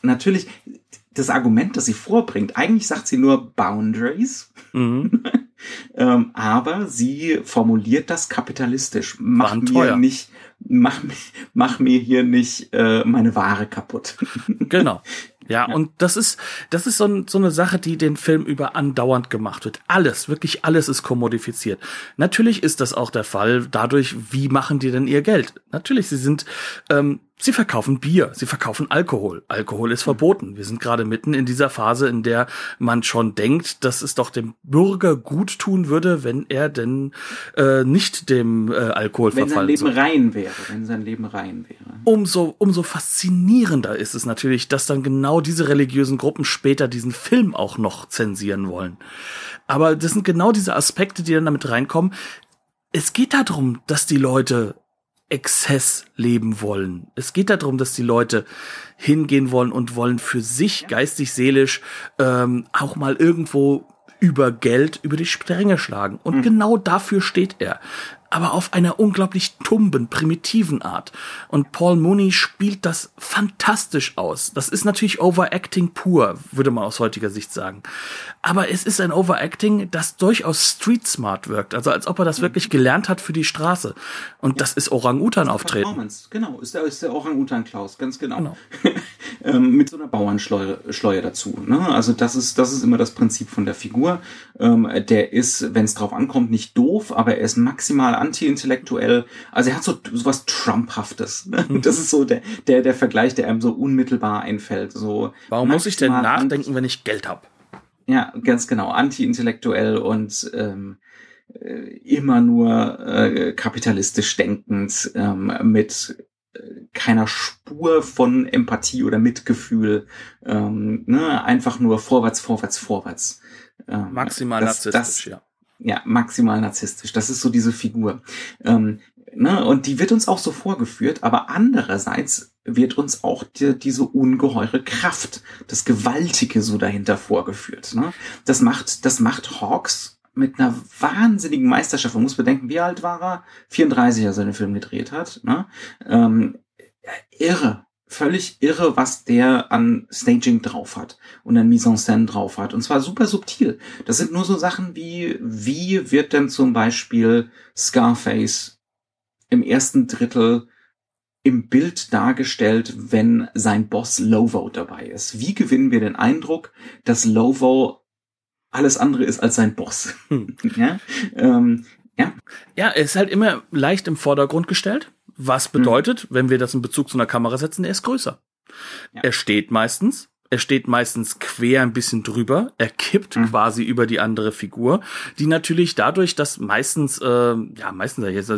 natürlich, das Argument, das sie vorbringt, eigentlich sagt sie nur Boundaries. Mhm. ähm, aber sie formuliert das kapitalistisch. Mach mir nicht, mach, mach mir hier nicht äh, meine Ware kaputt. genau. Ja, ja, und das ist, das ist so, so, eine Sache, die den Film über andauernd gemacht wird. Alles, wirklich alles ist kommodifiziert. Natürlich ist das auch der Fall dadurch, wie machen die denn ihr Geld? Natürlich, sie sind, ähm, Sie verkaufen Bier, sie verkaufen Alkohol. Alkohol ist verboten. Wir sind gerade mitten in dieser Phase, in der man schon denkt, dass es doch dem Bürger gut tun würde, wenn er denn äh, nicht dem äh, Alkohol wenn verfallen sein Leben soll. rein wäre, wenn sein Leben rein wäre. Umso, umso faszinierender ist es natürlich, dass dann genau diese religiösen Gruppen später diesen Film auch noch zensieren wollen. Aber das sind genau diese Aspekte, die dann damit reinkommen. Es geht darum, dass die Leute Exzess leben wollen. Es geht darum, dass die Leute hingehen wollen und wollen für sich geistig, seelisch ähm, auch mal irgendwo über Geld über die Stränge schlagen. Und genau dafür steht er. Aber auf einer unglaublich tumben, primitiven Art. Und Paul Mooney spielt das fantastisch aus. Das ist natürlich Overacting pur, würde man aus heutiger Sicht sagen. Aber es ist ein Overacting, das durchaus street smart wirkt. Also als ob er das wirklich gelernt hat für die Straße. Und das ist Orang-Utan-Auftreten. Performance, genau, ist der, ist der Orang-Utan Klaus, ganz genau. Genau. ähm, mit so einer Bauernschleue Schleue dazu. Ne? Also das ist, das ist immer das Prinzip von der Figur. Ähm, der ist, wenn es drauf ankommt, nicht doof, aber er ist maximal anti-intellektuell. Also er hat so, so was Trumphaftes. Ne? Mhm. Das ist so der, der, der Vergleich, der einem so unmittelbar einfällt. So Warum muss ich denn nachdenken, wenn ich Geld habe? ja, ganz genau. Anti-intellektuell und ähm, äh, immer nur äh, kapitalistisch denkend, ähm, mit äh, keiner Spur von Empathie oder Mitgefühl. Ähm, ne? Einfach nur vorwärts, vorwärts, vorwärts. Ähm, Maximal das- narzisstisch, das, ja. Ja, maximal narzisstisch. Das ist so diese Figur. Ähm, ne? Und die wird uns auch so vorgeführt, aber andererseits wird uns auch die, diese ungeheure Kraft, das Gewaltige so dahinter vorgeführt. Ne? Das macht, das macht Hawks mit einer wahnsinnigen Meisterschaft. Man muss bedenken, wie alt war er? 34, als er den Film gedreht hat. Ne? Ähm, irre. Völlig irre, was der an Staging drauf hat und an Mise en Scène drauf hat. Und zwar super subtil. Das sind nur so Sachen wie, wie wird denn zum Beispiel Scarface im ersten Drittel im Bild dargestellt, wenn sein Boss Lovo dabei ist? Wie gewinnen wir den Eindruck, dass Lovo alles andere ist als sein Boss? Hm. ja? Ähm, ja, Ja, er ist halt immer leicht im Vordergrund gestellt. Was bedeutet, wenn wir das in Bezug zu einer Kamera setzen, er ist größer. Ja. Er steht meistens. Er steht meistens quer ein bisschen drüber. Er kippt Mhm. quasi über die andere Figur, die natürlich dadurch, dass meistens, äh, ja, meistens jetzt,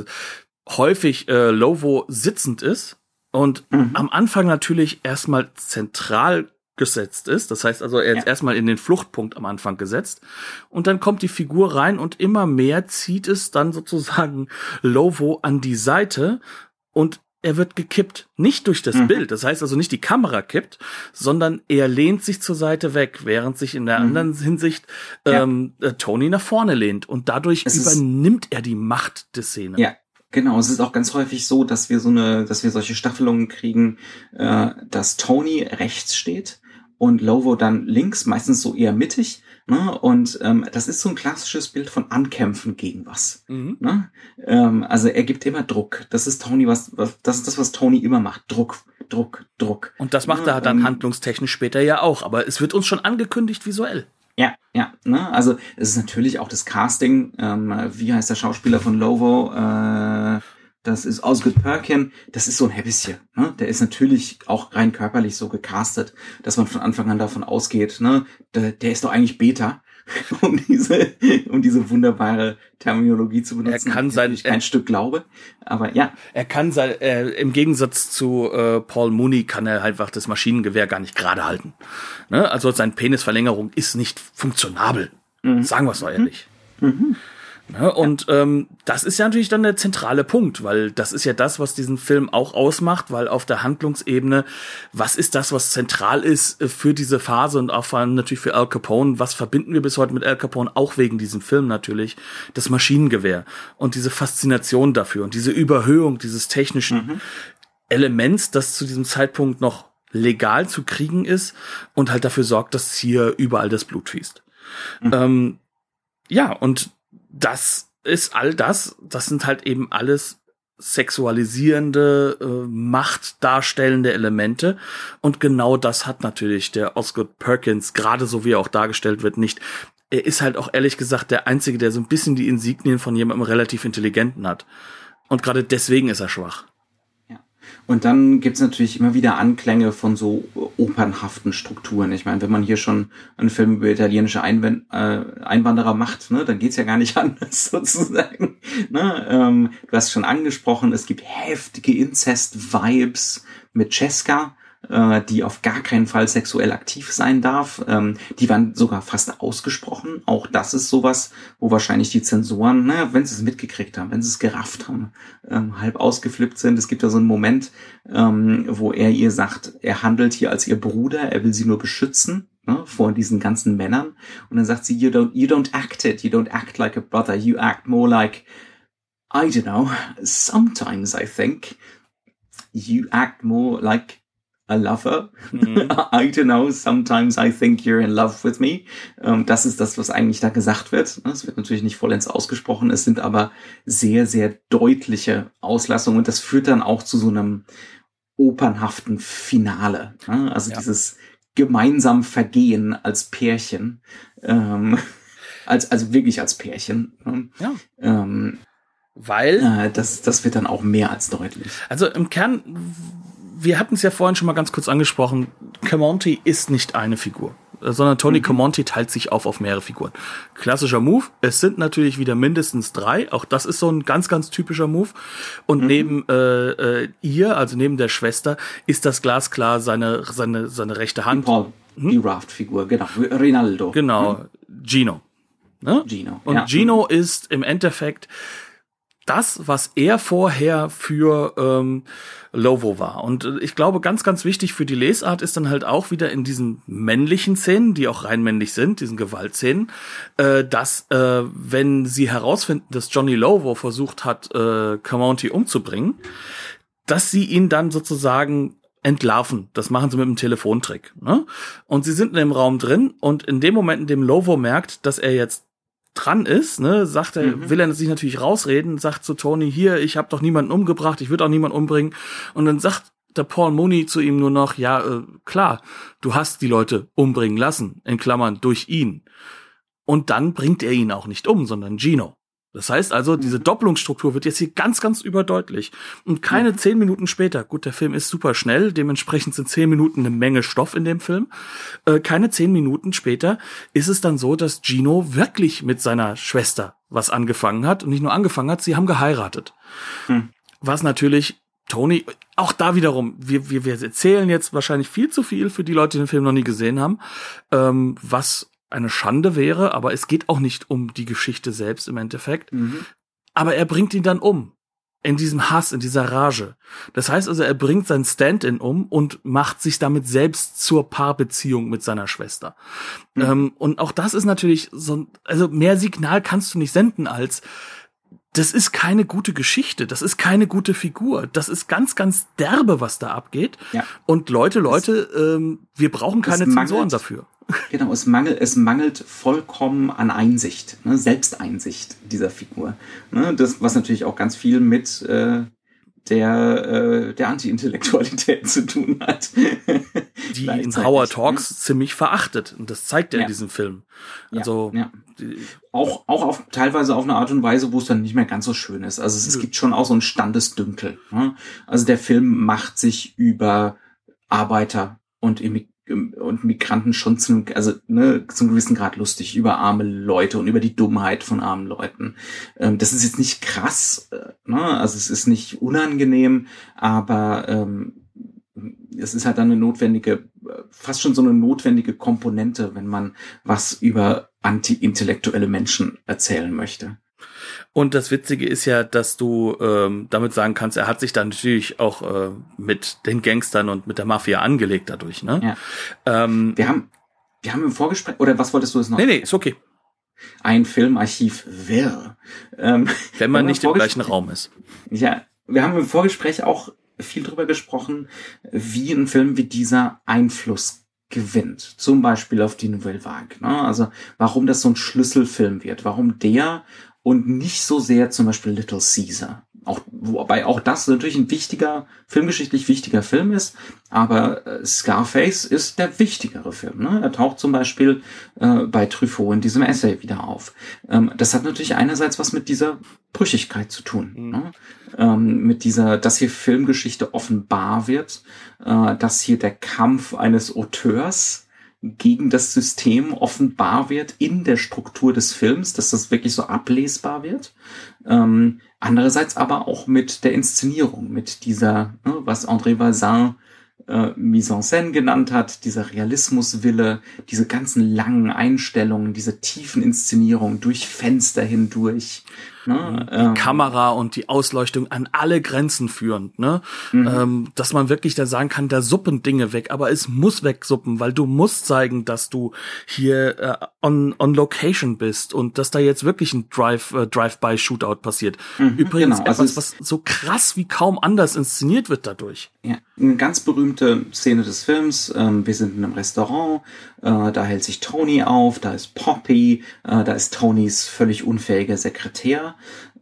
häufig äh, Lovo sitzend ist und Mhm. am Anfang natürlich erstmal zentral gesetzt ist. Das heißt also, er ist Ja. erstmal in den Fluchtpunkt am Anfang gesetzt. Und dann kommt die Figur rein und immer mehr zieht es dann sozusagen Lovo an die Seite und er wird gekippt. Nicht durch das Mhm. Bild. Das heißt also nicht die Kamera kippt, sondern er lehnt sich zur Seite weg, während sich in der Mhm. anderen Hinsicht Ja. ähm, äh, Tony nach vorne lehnt. Und dadurch Es übernimmt er die Macht der Szene. Ja, genau. Es ist auch ganz häufig so, dass wir so eine, dass wir solche Staffelungen kriegen, äh, dass Tony rechts steht und Lovo dann links, meistens so eher mittig. Ne? Und ähm, das ist so ein klassisches Bild von Ankämpfen gegen was. Mhm. Ne? Ähm, also er gibt immer Druck. Das ist Tony, was, was das ist das, was Tony immer macht. Druck, Druck, Druck. Und das macht Ja, er dann ähm, handlungstechnisch später ja auch. Aber es wird uns schon angekündigt visuell. Ja, ja, ne? Also es ist natürlich auch das Casting. Ähm, wie heißt der Schauspieler von Lovo? Äh, das ist Osgood Perkin. Das ist so ein Häppchen. Ne? Der ist natürlich auch rein körperlich so gecastet, dass man von Anfang an davon ausgeht, ne? Der, der ist doch eigentlich Beta. um diese, um diese wunderbare Terminologie zu benutzen. Er kann sein- Ich kein Stück glaube, aber ja, Er kann sein, äh, im Gegensatz zu äh, Paul Mooney kann er einfach das Maschinengewehr gar nicht gerade halten. Ne? Also seine Penisverlängerung ist nicht funktionabel. Sagen wir es mal ehrlich. Ne? Und ähm, das ist ja natürlich dann der zentrale Punkt, weil das ist ja das, was diesen Film auch ausmacht, weil auf der Handlungsebene, was ist das, was zentral ist äh, für diese Phase und auch vor allem natürlich für Al Capone, was verbinden wir bis heute mit Al Capone, auch wegen diesem Film natürlich, das Maschinengewehr und diese Faszination dafür und diese Überhöhung dieses technischen Elements, das zu diesem Zeitpunkt noch legal zu kriegen ist und halt dafür sorgt, dass hier überall das Blut fließt. Ähm, ja, und das ist all das, das sind halt eben alles sexualisierende, äh, machtdarstellende Elemente. Und genau das hat natürlich der Osgood Perkins, gerade so wie er auch dargestellt wird, nicht. Er ist halt auch ehrlich gesagt der Einzige, der so ein bisschen die Insignien von jemandem relativ Intelligenten hat. Und gerade deswegen ist er schwach. Und dann gibt's natürlich immer wieder Anklänge von so opernhaften Strukturen. Ich meine, wenn man hier schon einen Film über italienische Einwand äh, Einwanderer macht, ne, dann geht's ja gar nicht anders sozusagen. Ne? Ähm, du hast schon angesprochen, es gibt heftige Inzest-Vibes mit Cesca äh, die auf gar keinen Fall sexuell aktiv sein darf. Ähm, die waren sogar fast ausgesprochen. Auch das ist sowas, wo wahrscheinlich die Zensoren, naja, wenn sie es mitgekriegt haben, wenn sie es gerafft haben, ähm, halb ausgeflippt sind. Es gibt da so einen Moment, ähm, wo er ihr sagt, er handelt hier als ihr Bruder, er will sie nur beschützen ne, vor diesen ganzen Männern. Und dann sagt sie, you don't, you don't act it, you don't act like a brother, you act more like, I don't know, sometimes I think you act more like a lover. Mhm. I don't know, sometimes I think you're in love with me. Ähm, das ist das, was eigentlich da gesagt wird. Es wird natürlich nicht vollends ausgesprochen, es sind aber sehr, sehr deutliche Auslassungen und das führt dann auch zu so einem opernhaften Finale. Also ja. dieses gemeinsam Vergehen als Pärchen. Ähm, als, also wirklich als Pärchen. Ja. Ähm, Weil. Äh, das, das wird dann auch mehr als deutlich. Also im Kern wir hatten es ja vorhin schon mal ganz kurz angesprochen, Camonti ist nicht eine Figur, sondern Tony mhm. Camonti teilt sich auf auf mehrere Figuren. Klassischer Move, es sind natürlich wieder mindestens drei, auch das ist so ein ganz, ganz typischer Move. Und mhm. neben äh, äh, ihr, also neben der Schwester, ist das glasklar seine, seine, seine rechte Hand. Die Paul, hm? die Raft-Figur, genau, Rinaldo. Genau, hm? Gino. Ne? Gino. Und ja. Gino ist im Endeffekt das, was er vorher für ähm, Lovo war. Und äh, ich glaube, ganz, ganz wichtig für die Lesart ist dann halt auch wieder in diesen männlichen Szenen, die auch rein männlich sind, diesen Gewaltszenen, äh, dass äh, wenn sie herausfinden, dass Johnny Lovo versucht hat, äh, Camonti umzubringen, dass sie ihn dann sozusagen entlarven. Das machen sie mit einem Telefontrick. Ne? Und sie sind in dem Raum drin und in dem Moment, in dem Lovo merkt, dass er jetzt dran ist, ne, sagt er, mhm. will er sich natürlich rausreden, sagt zu Tony, hier, ich habe doch niemanden umgebracht, ich würde auch niemanden umbringen. Und dann sagt der Paul Mooney zu ihm nur noch, ja, äh, klar, du hast die Leute umbringen lassen, in Klammern, durch ihn. Und dann bringt er ihn auch nicht um, sondern Gino. Das heißt also, diese mhm. Doppelungsstruktur wird jetzt hier ganz, ganz überdeutlich. Und keine zehn Minuten später, gut, der Film ist super schnell, dementsprechend sind zehn Minuten eine Menge Stoff in dem Film. Äh, keine zehn Minuten später ist es dann so, dass Gino wirklich mit seiner Schwester was angefangen hat. Und nicht nur angefangen hat, sie haben geheiratet. Hm. Was natürlich Tony, auch da wiederum, wir, wir, wir erzählen jetzt wahrscheinlich viel zu viel für die Leute, die den Film noch nie gesehen haben, ähm, was eine Schande wäre, aber es geht auch nicht um die Geschichte selbst im Endeffekt. Mhm. Aber er bringt ihn dann um. In diesem Hass, in dieser Rage. Das heißt also, er bringt sein Stand-in um und macht sich damit selbst zur Paarbeziehung mit seiner Schwester. Mhm. Ähm, und auch das ist natürlich so, also mehr Signal kannst du nicht senden als, das ist keine gute Geschichte, das ist keine gute Figur, das ist ganz, ganz derbe, was da abgeht. Ja. Und Leute, Leute, ähm, wir brauchen keine Zensoren dafür. Genau, es mangelt, es mangelt vollkommen an Einsicht, ne, Selbsteinsicht dieser Figur. Ne, das, was natürlich auch ganz viel mit äh, der, äh, der Anti-Intellektualität zu tun hat. Die in Howard Talks ne? ziemlich verachtet. Und das zeigt er ja. in diesem Film. Also ja. Auch, auch auf, teilweise auf eine Art und Weise, wo es dann nicht mehr ganz so schön ist. Also es, es gibt schon auch so ein Standesdünkel. Ne? Also der Film macht sich über Arbeiter und Immigranten und Migranten schon zu, also ne, zu einem gewissen Grad lustig über arme Leute und über die Dummheit von armen Leuten. Ähm, das ist jetzt nicht krass, äh, ne? also es ist nicht unangenehm, aber ähm, es ist halt dann eine notwendige, fast schon so eine notwendige Komponente, wenn man was über anti-intellektuelle Menschen erzählen möchte. Und das Witzige ist ja, dass du ähm, damit sagen kannst, er hat sich dann natürlich auch äh, mit den Gangstern und mit der Mafia angelegt dadurch. Ne? Ja. Ähm, wir haben, wir haben im Vorgespräch, oder was wolltest du jetzt noch? Nee, nee, ist okay. Ein Filmarchiv wirr. Ähm, Wenn man nicht im gleichen Raum ist. Ja, wir haben im Vorgespräch auch viel drüber gesprochen, wie ein Film wie dieser Einfluss gewinnt. Zum Beispiel auf die Nouvelle Vague. Ne? Also warum das so ein Schlüsselfilm wird, warum der und nicht so sehr zum Beispiel Little Caesar Auch, wobei auch das natürlich ein wichtiger, filmgeschichtlich wichtiger Film ist, aber äh, Scarface ist der wichtigere Film. Ne? Er taucht zum Beispiel äh, bei Truffaut in diesem Essay wieder auf. Ähm, das hat natürlich einerseits was mit dieser Brüchigkeit zu tun. Mhm. Ne? Ähm, mit dieser, dass hier Filmgeschichte offenbar wird, äh, dass hier der Kampf eines Auteurs gegen das System offenbar wird in der Struktur des Films, dass das wirklich so ablesbar wird. Ähm, andererseits aber auch mit der Inszenierung, mit dieser, ne, was André Bazin äh, Mise en scène genannt hat, dieser Realismuswille, diese ganzen langen Einstellungen, diese tiefen Inszenierungen durch Fenster hindurch, Ne? Die ähm, Kamera und die Ausleuchtung an alle Grenzen führend, ne? Mhm. Ähm, dass man wirklich da sagen kann, da suppen Dinge weg, aber es muss wegsuppen, weil du musst zeigen, dass du hier äh, on, on Location bist und dass da jetzt wirklich ein Drive, äh, Drive-by-Shootout passiert. Mhm, Übrigens genau. also etwas, was so krass wie kaum anders inszeniert wird dadurch. Ja, eine ganz berühmte Szene des Films. Ähm, wir sind in einem Restaurant, äh, da hält sich Tony auf, da ist Poppy, äh, da ist Tonys völlig unfähiger Sekretär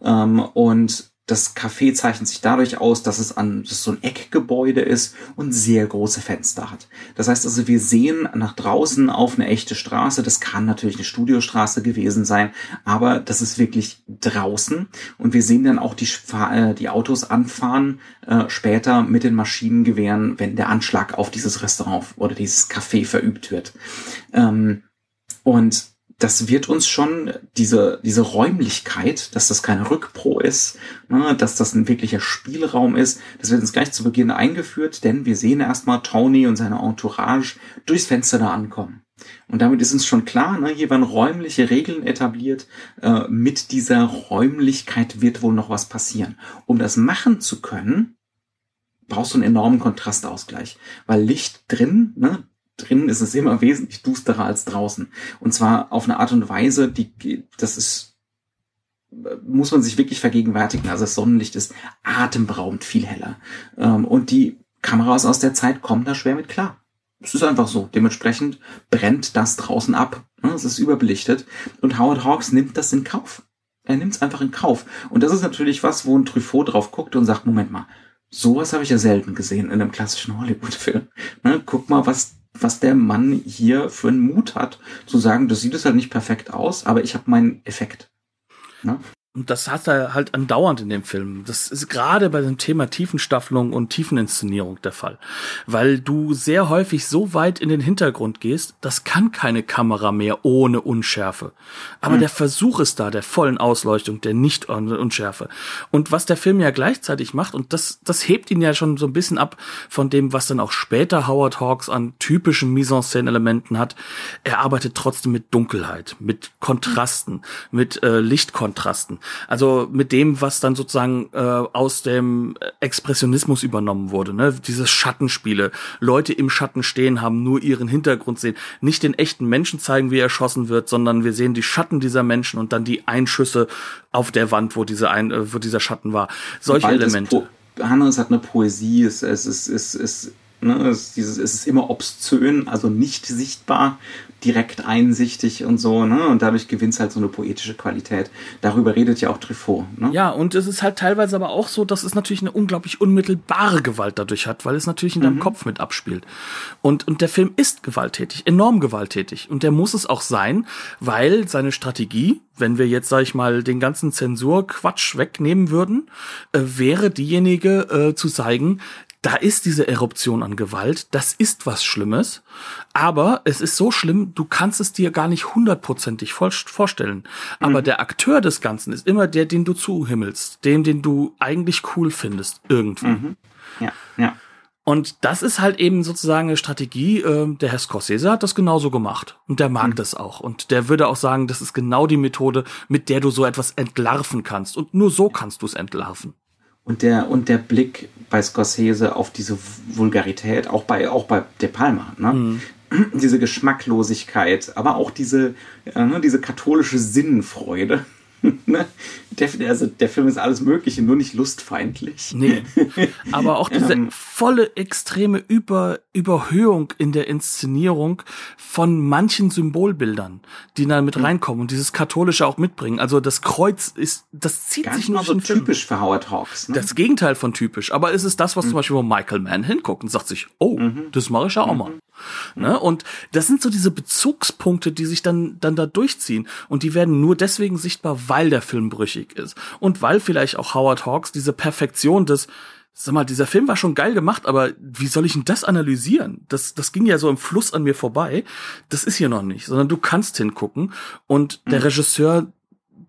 ähm, und das Café zeichnet sich dadurch aus, dass es an dass es so ein Eckgebäude ist und sehr große Fenster hat. Das heißt also, wir sehen nach draußen auf eine echte Straße. Das kann natürlich eine Studiostraße gewesen sein, aber das ist wirklich draußen. Und wir sehen dann auch die, äh, die Autos anfahren äh, später mit den Maschinengewehren, wenn der Anschlag auf dieses Restaurant oder dieses Café verübt wird. Ähm, und das wird uns schon diese, diese Räumlichkeit, dass das keine Rückpro ist, ne, dass das ein wirklicher Spielraum ist, das wird uns gleich zu Beginn eingeführt, denn wir sehen erstmal Tony und seine Entourage durchs Fenster da ankommen. Und damit ist uns schon klar, ne, hier werden räumliche Regeln etabliert. Äh, mit dieser Räumlichkeit wird wohl noch was passieren. Um das machen zu können, brauchst du einen enormen Kontrastausgleich. Weil Licht drin, ne, drinnen ist es immer wesentlich dusterer als draußen. Und zwar auf eine Art und Weise, die, das ist, muss man sich wirklich vergegenwärtigen. Also das Sonnenlicht ist atemberaubend viel heller. Ähm, und die Kameras aus der Zeit kommen da schwer mit klar. Es ist einfach so. Dementsprechend brennt das draußen ab. Ne? Es ist überbelichtet. Und Howard Hawks nimmt das in Kauf. Er nimmt es einfach in Kauf. Und das ist natürlich was, wo ein Truffaut drauf guckt und sagt, Moment mal, sowas habe ich ja selten gesehen in einem klassischen Hollywood-Film. Ne? Guck mal, was was der Mann hier für einen Mut hat, zu sagen, das sieht es halt nicht perfekt aus, aber ich habe meinen Effekt. Ne? Und das hat er halt andauernd in dem Film. Das ist gerade bei dem Thema Tiefenstaffelung und Tiefeninszenierung der Fall. Weil du sehr häufig so weit in den Hintergrund gehst, das kann keine Kamera mehr ohne Unschärfe. Aber mhm. der Versuch ist da, der vollen Ausleuchtung, der Nicht-Unschärfe. Und was der Film ja gleichzeitig macht, und das, das hebt ihn ja schon so ein bisschen ab von dem, was dann auch später Howard Hawks an typischen Mise-en-Scène-Elementen hat. Er arbeitet trotzdem mit Dunkelheit, mit Kontrasten, mit äh, Lichtkontrasten. Also mit dem, was dann sozusagen äh, aus dem Expressionismus übernommen wurde. Ne? Dieses Schattenspiele. Leute im Schatten stehen, haben nur ihren Hintergrund sehen. Nicht den echten Menschen zeigen, wie er erschossen wird, sondern wir sehen die Schatten dieser Menschen und dann die Einschüsse auf der Wand, wo, diese ein, äh, wo dieser Schatten war. Solche Elemente. Hannes hat eine Poesie, es, es, es, es, es Ne, es, ist dieses, es ist immer obszön, also nicht sichtbar direkt einsichtig und so, ne? Und dadurch gewinnt es halt so eine poetische Qualität. Darüber redet ja auch Truffaut. Ne? Ja, und es ist halt teilweise aber auch so, dass es natürlich eine unglaublich unmittelbare Gewalt dadurch hat, weil es natürlich in deinem mhm. Kopf mit abspielt. Und, und der Film ist gewalttätig, enorm gewalttätig. Und der muss es auch sein, weil seine Strategie, wenn wir jetzt, sag ich mal, den ganzen Zensurquatsch wegnehmen würden, äh, wäre diejenige äh, zu zeigen, da ist diese Eruption an Gewalt, das ist was Schlimmes, aber es ist so schlimm, du kannst es dir gar nicht hundertprozentig vorstellen. Aber mhm. der Akteur des Ganzen ist immer der, den du zuhimmelst, den, den du eigentlich cool findest, irgendwie. Mhm. Ja, ja. Und das ist halt eben sozusagen eine Strategie. Äh, der Herr Scorsese hat das genauso gemacht. Und der mag mhm. das auch. Und der würde auch sagen, das ist genau die Methode, mit der du so etwas entlarven kannst. Und nur so kannst du es entlarven. Und der, und der Blick bei Scorsese auf diese Vulgarität, auch bei, auch bei De Palma, ne? Mhm. Diese Geschmacklosigkeit, aber auch diese, äh, ne, diese katholische Sinnenfreude. Ne? der, also der Film ist alles Mögliche, nur nicht lustfeindlich. Nee. Aber auch diese ähm. volle extreme Über, Überhöhung in der Inszenierung von manchen Symbolbildern, die da mit hm. reinkommen und dieses Katholische auch mitbringen. Also das Kreuz ist, das zieht Ganz sich nur so typisch für Howard Hawks. Ne? Das Gegenteil von typisch. Aber es ist das, was mhm. zum Beispiel wo Michael Mann hinguckt und sagt sich, oh, mhm. das mache ich ja auch mhm. mal. Ne? Und das sind so diese Bezugspunkte, die sich dann, dann da durchziehen. Und die werden nur deswegen sichtbar, weil der Film brüchig ist. Und weil vielleicht auch Howard Hawks diese Perfektion des, sag mal, dieser Film war schon geil gemacht, aber wie soll ich denn das analysieren? Das, das ging ja so im Fluss an mir vorbei. Das ist hier noch nicht, sondern du kannst hingucken. Und der mhm. Regisseur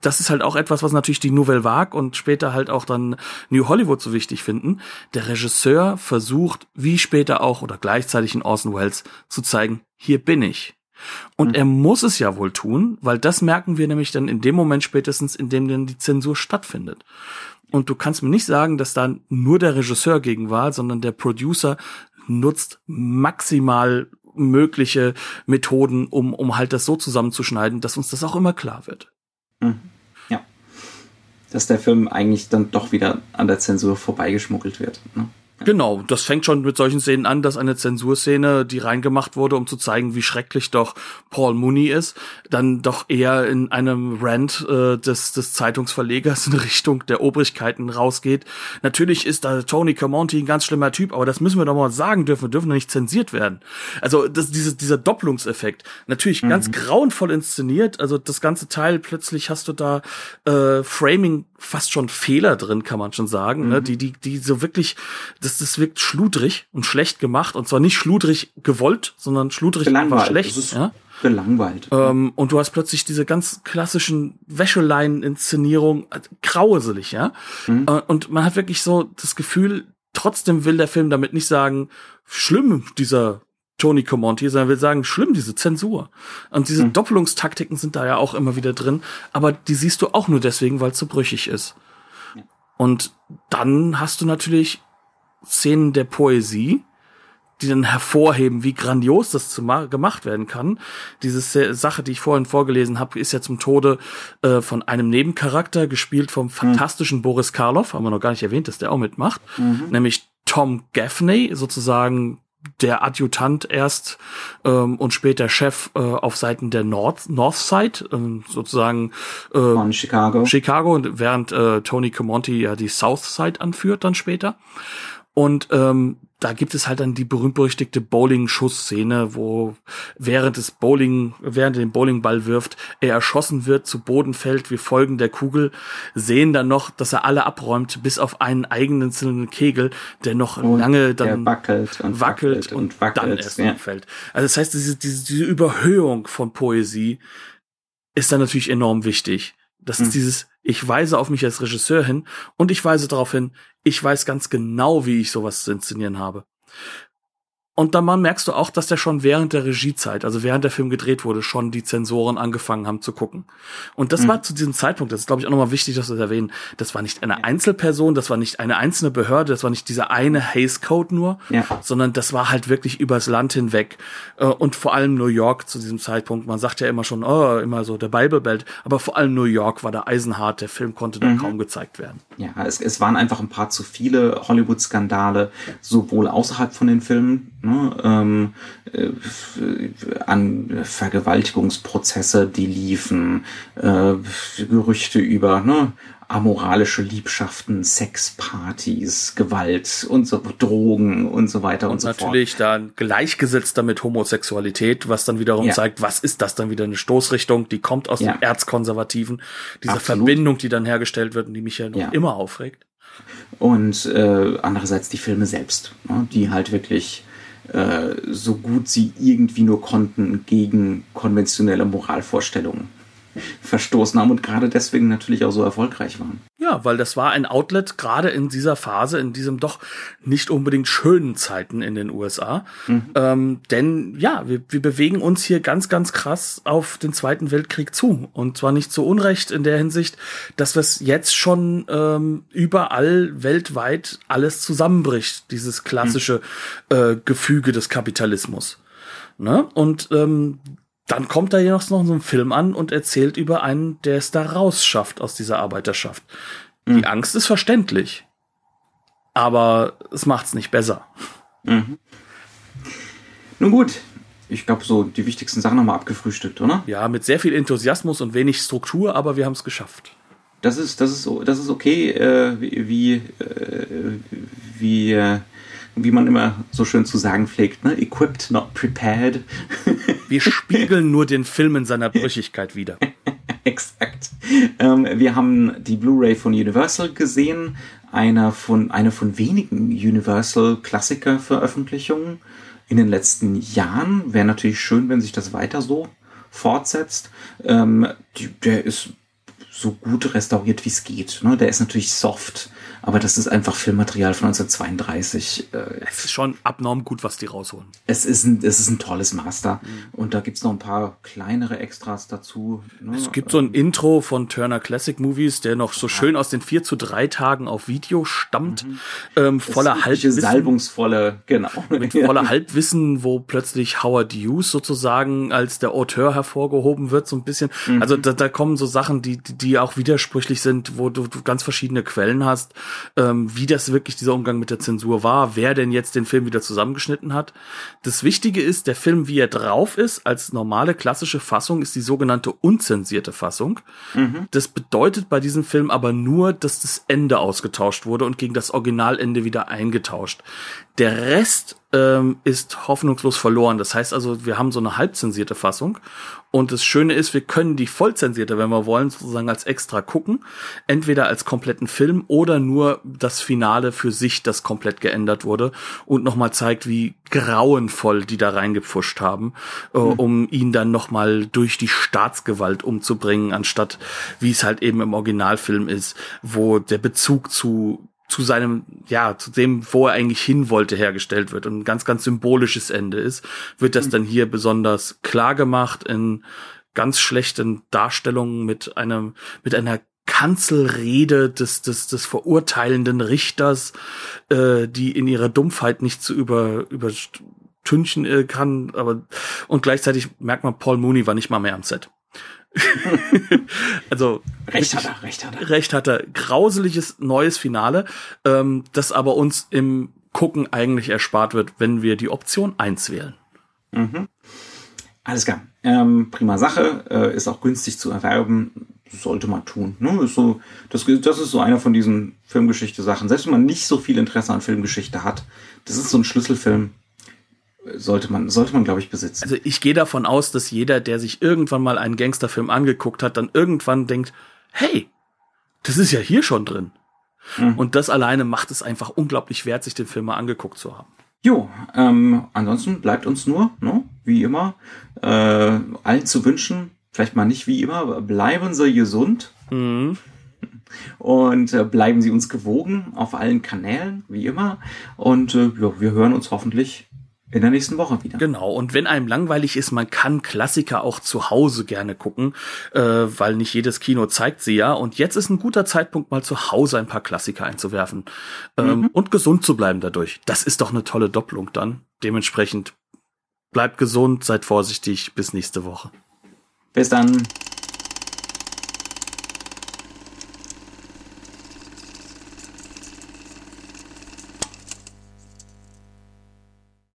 das ist halt auch etwas, was natürlich die Nouvelle Vague und später halt auch dann New Hollywood so wichtig finden. Der Regisseur versucht, wie später auch oder gleichzeitig in Orson Welles, zu zeigen, hier bin ich. Und mhm. er muss es ja wohl tun, weil das merken wir nämlich dann in dem Moment spätestens, in dem dann die Zensur stattfindet. Und du kannst mir nicht sagen, dass da nur der Regisseur gegen war, sondern der Producer nutzt maximal mögliche Methoden, um, um halt das so zusammenzuschneiden, dass uns das auch immer klar wird. Mhm. Ja. Dass der Film eigentlich dann doch wieder an der Zensur vorbeigeschmuggelt wird. Ne? Genau, das fängt schon mit solchen Szenen an, dass eine Zensurszene, die reingemacht wurde, um zu zeigen, wie schrecklich doch Paul Mooney ist, dann doch eher in einem Rant äh, des, des Zeitungsverlegers in Richtung der Obrigkeiten rausgeht. Natürlich ist da Tony Camonti ein ganz schlimmer Typ, aber das müssen wir doch mal sagen dürfen, wir dürfen nicht zensiert werden. Also das, diese, dieser Doppelungseffekt, natürlich mhm. ganz grauenvoll inszeniert, also das ganze Teil, plötzlich hast du da äh, Framing fast schon Fehler drin, kann man schon sagen, ne? mhm. ne? die, die, die so wirklich, das, das wirkt schludrig und schlecht gemacht und zwar nicht schludrig gewollt, sondern schludrig einfach schlecht. Das ist ja? gelangweilt. Ähm, und du hast plötzlich diese ganz klassischen Wäscheleien-Inszenierung, äh, grauselig, ja. Mhm. Äh, und man hat wirklich so das Gefühl, trotzdem will der Film damit nicht sagen, schlimm, dieser Tony Comonti, sondern will sagen, schlimm, diese Zensur. Und diese mhm. Doppelungstaktiken sind da ja auch immer wieder drin, aber die siehst du auch nur deswegen, weil es so brüchig ist. Und dann hast du natürlich Szenen der Poesie, die dann hervorheben, wie grandios das zu gemacht werden kann. Diese Sache, die ich vorhin vorgelesen habe, ist ja zum Tode äh, von einem Nebencharakter, gespielt vom fantastischen mhm. Boris Karloff, haben wir noch gar nicht erwähnt, dass der auch mitmacht, mhm. nämlich Tom Gaffney, sozusagen der Adjutant erst ähm, und später Chef äh, auf Seiten der North Northside, ähm, sozusagen äh, von Chicago. Chicago, während äh, Tony Comonti ja die Southside anführt dann später. Und ähm, da gibt es halt dann die berühmt-berüchtigte Bowling-Schussszene, wo während des Bowling, während er den Bowlingball wirft, er erschossen wird, zu Boden fällt, wir folgen der Kugel, sehen dann noch, dass er alle abräumt, bis auf einen eigenen Kegel, der noch und lange dann wackelt und wackelt und, und wackelt, dann erst ja. fällt. Also das heißt, diese, diese, diese Überhöhung von Poesie ist dann natürlich enorm wichtig. Das mhm. ist dieses, ich weise auf mich als Regisseur hin und ich weise darauf hin, ich weiß ganz genau, wie ich sowas zu inszenieren habe. Und dann merkst du auch, dass der schon während der Regiezeit, also während der Film gedreht wurde, schon die Zensoren angefangen haben zu gucken. Und das mhm. war zu diesem Zeitpunkt, das ist glaube ich auch nochmal wichtig, dass wir das erwähnen, das war nicht eine Einzelperson, das war nicht eine einzelne Behörde, das war nicht dieser eine Haze Code nur, ja. sondern das war halt wirklich übers Land hinweg. Äh, und vor allem New York zu diesem Zeitpunkt, man sagt ja immer schon, oh, immer so der Bible Belt, aber vor allem New York war da eisenhart, der Film konnte dann mhm. kaum gezeigt werden. Ja, es, es waren einfach ein paar zu viele Hollywood-Skandale, sowohl außerhalb von den Filmen, ne, ähm, äh, an Vergewaltigungsprozesse, die liefen, äh, Gerüchte über ne, amoralische Liebschaften, Sexpartys, Gewalt und so Drogen und so weiter und, und so fort. natürlich dann gleichgesetzt damit Homosexualität, was dann wiederum ja. zeigt, was ist das dann wieder eine Stoßrichtung, die kommt aus ja. dem Erzkonservativen, diese Absolut. Verbindung, die dann hergestellt wird und die mich ja noch ja. immer aufregt. Und äh, andererseits die Filme selbst, ne, die halt wirklich so gut sie irgendwie nur konnten gegen konventionelle Moralvorstellungen verstoßen haben und gerade deswegen natürlich auch so erfolgreich waren. Ja, weil das war ein Outlet gerade in dieser Phase, in diesem doch nicht unbedingt schönen Zeiten in den USA. Mhm. Ähm, denn ja, wir, wir bewegen uns hier ganz, ganz krass auf den Zweiten Weltkrieg zu. Und zwar nicht zu Unrecht in der Hinsicht, dass das jetzt schon ähm, überall weltweit alles zusammenbricht, dieses klassische mhm. äh, Gefüge des Kapitalismus. Ne? Und ähm, dann kommt da noch so ein Film an und erzählt über einen, der es da rausschafft aus dieser Arbeiterschaft. Mhm. Die Angst ist verständlich. Aber es macht's nicht besser. Mhm. Nun gut, ich glaube, so die wichtigsten Sachen nochmal abgefrühstückt, oder? Ja, mit sehr viel Enthusiasmus und wenig Struktur, aber wir haben es geschafft. Das ist, das ist, das ist okay, äh, wie, wie, äh, wie, äh, wie man immer so schön zu sagen pflegt, ne? Equipped, not prepared. Wir spiegeln nur den Film in seiner Brüchigkeit wieder. Exakt. Ähm, wir haben die Blu-ray von Universal gesehen, einer von, eine von wenigen Universal-Klassiker-Veröffentlichungen in den letzten Jahren. Wäre natürlich schön, wenn sich das weiter so fortsetzt. Ähm, der ist so gut restauriert, wie es geht. Ne? Der ist natürlich soft, aber das ist einfach Filmmaterial von 1932. Äh, es ist schon abnorm gut, was die rausholen. Es ist ein, es ist ein tolles Master. Mhm. Und da gibt's noch ein paar kleinere Extras dazu. Ne? Es gibt so ein Intro von Turner Classic Movies, der noch so ja. schön aus den 4 zu 3 Tagen auf Video stammt. Mhm. Ähm, voller Halbwissen. Salbungsvolle, genau. Mit voller Halbwissen, wo plötzlich Howard Hughes sozusagen als der Auteur hervorgehoben wird, so ein bisschen. Mhm. Also da, da kommen so Sachen, die, die auch widersprüchlich sind, wo du, du ganz verschiedene Quellen hast ähm, wie das wirklich dieser Umgang mit der Zensur war, wer denn jetzt den Film wieder zusammengeschnitten hat. Das Wichtige ist, der Film, wie er drauf ist, als normale klassische Fassung, ist die sogenannte unzensierte Fassung. Mhm. Das bedeutet bei diesem Film aber nur, dass das Ende ausgetauscht wurde und gegen das Originalende wieder eingetauscht. Der Rest ähm, ist hoffnungslos verloren. Das heißt also, wir haben so eine halbzensierte Fassung. Und das Schöne ist, wir können die vollzensierte, wenn wir wollen, sozusagen als extra gucken. Entweder als kompletten Film oder nur das Finale für sich, das komplett geändert wurde und nochmal zeigt, wie grauenvoll die da reingepfuscht haben, äh, mhm. um ihn dann nochmal durch die Staatsgewalt umzubringen, anstatt wie es halt eben im Originalfilm ist, wo der Bezug zu zu seinem, ja, zu dem, wo er eigentlich hin wollte, hergestellt wird und ein ganz, ganz symbolisches Ende ist, wird das mhm. dann hier besonders klar gemacht in ganz schlechten Darstellungen mit einem, mit einer Kanzelrede des, des, des verurteilenden Richters, äh, die in ihrer Dumpfheit nicht zu über, übertünchen äh, kann, aber, und gleichzeitig merkt man, Paul Mooney war nicht mal mehr am Set. also recht hat er, recht hat er. Recht hat er. Grauseliges neues Finale, ähm, das aber uns im Gucken eigentlich erspart wird, wenn wir die Option 1 wählen. Mhm. Alles klar. Ähm, prima Sache, äh, ist auch günstig zu erwerben, sollte man tun. Ne? Ist so, das, das ist so einer von diesen Filmgeschichte-Sachen. Selbst wenn man nicht so viel Interesse an Filmgeschichte hat, das ist so ein Schlüsselfilm, sollte man, sollte man, glaube ich, besitzen. Also ich gehe davon aus, dass jeder, der sich irgendwann mal einen Gangsterfilm angeguckt hat, dann irgendwann denkt, hey, das ist ja hier schon drin. Mhm. Und das alleine macht es einfach unglaublich wert, sich den Film mal angeguckt zu haben. Jo, ähm, ansonsten bleibt uns nur, ne, wie immer, äh, allen zu wünschen, vielleicht mal nicht wie immer, bleiben Sie gesund. Mhm. Und äh, bleiben Sie uns gewogen auf allen Kanälen, wie immer. Und äh, ja, wir hören uns hoffentlich in der nächsten Woche wieder. Genau, und wenn einem langweilig ist, man kann Klassiker auch zu Hause gerne gucken, äh, weil nicht jedes Kino zeigt sie ja. Und jetzt ist ein guter Zeitpunkt, mal zu Hause ein paar Klassiker einzuwerfen ähm, mhm. und gesund zu bleiben dadurch. Das ist doch eine tolle Doppelung dann. Dementsprechend bleibt gesund, seid vorsichtig, bis nächste Woche. Bis dann.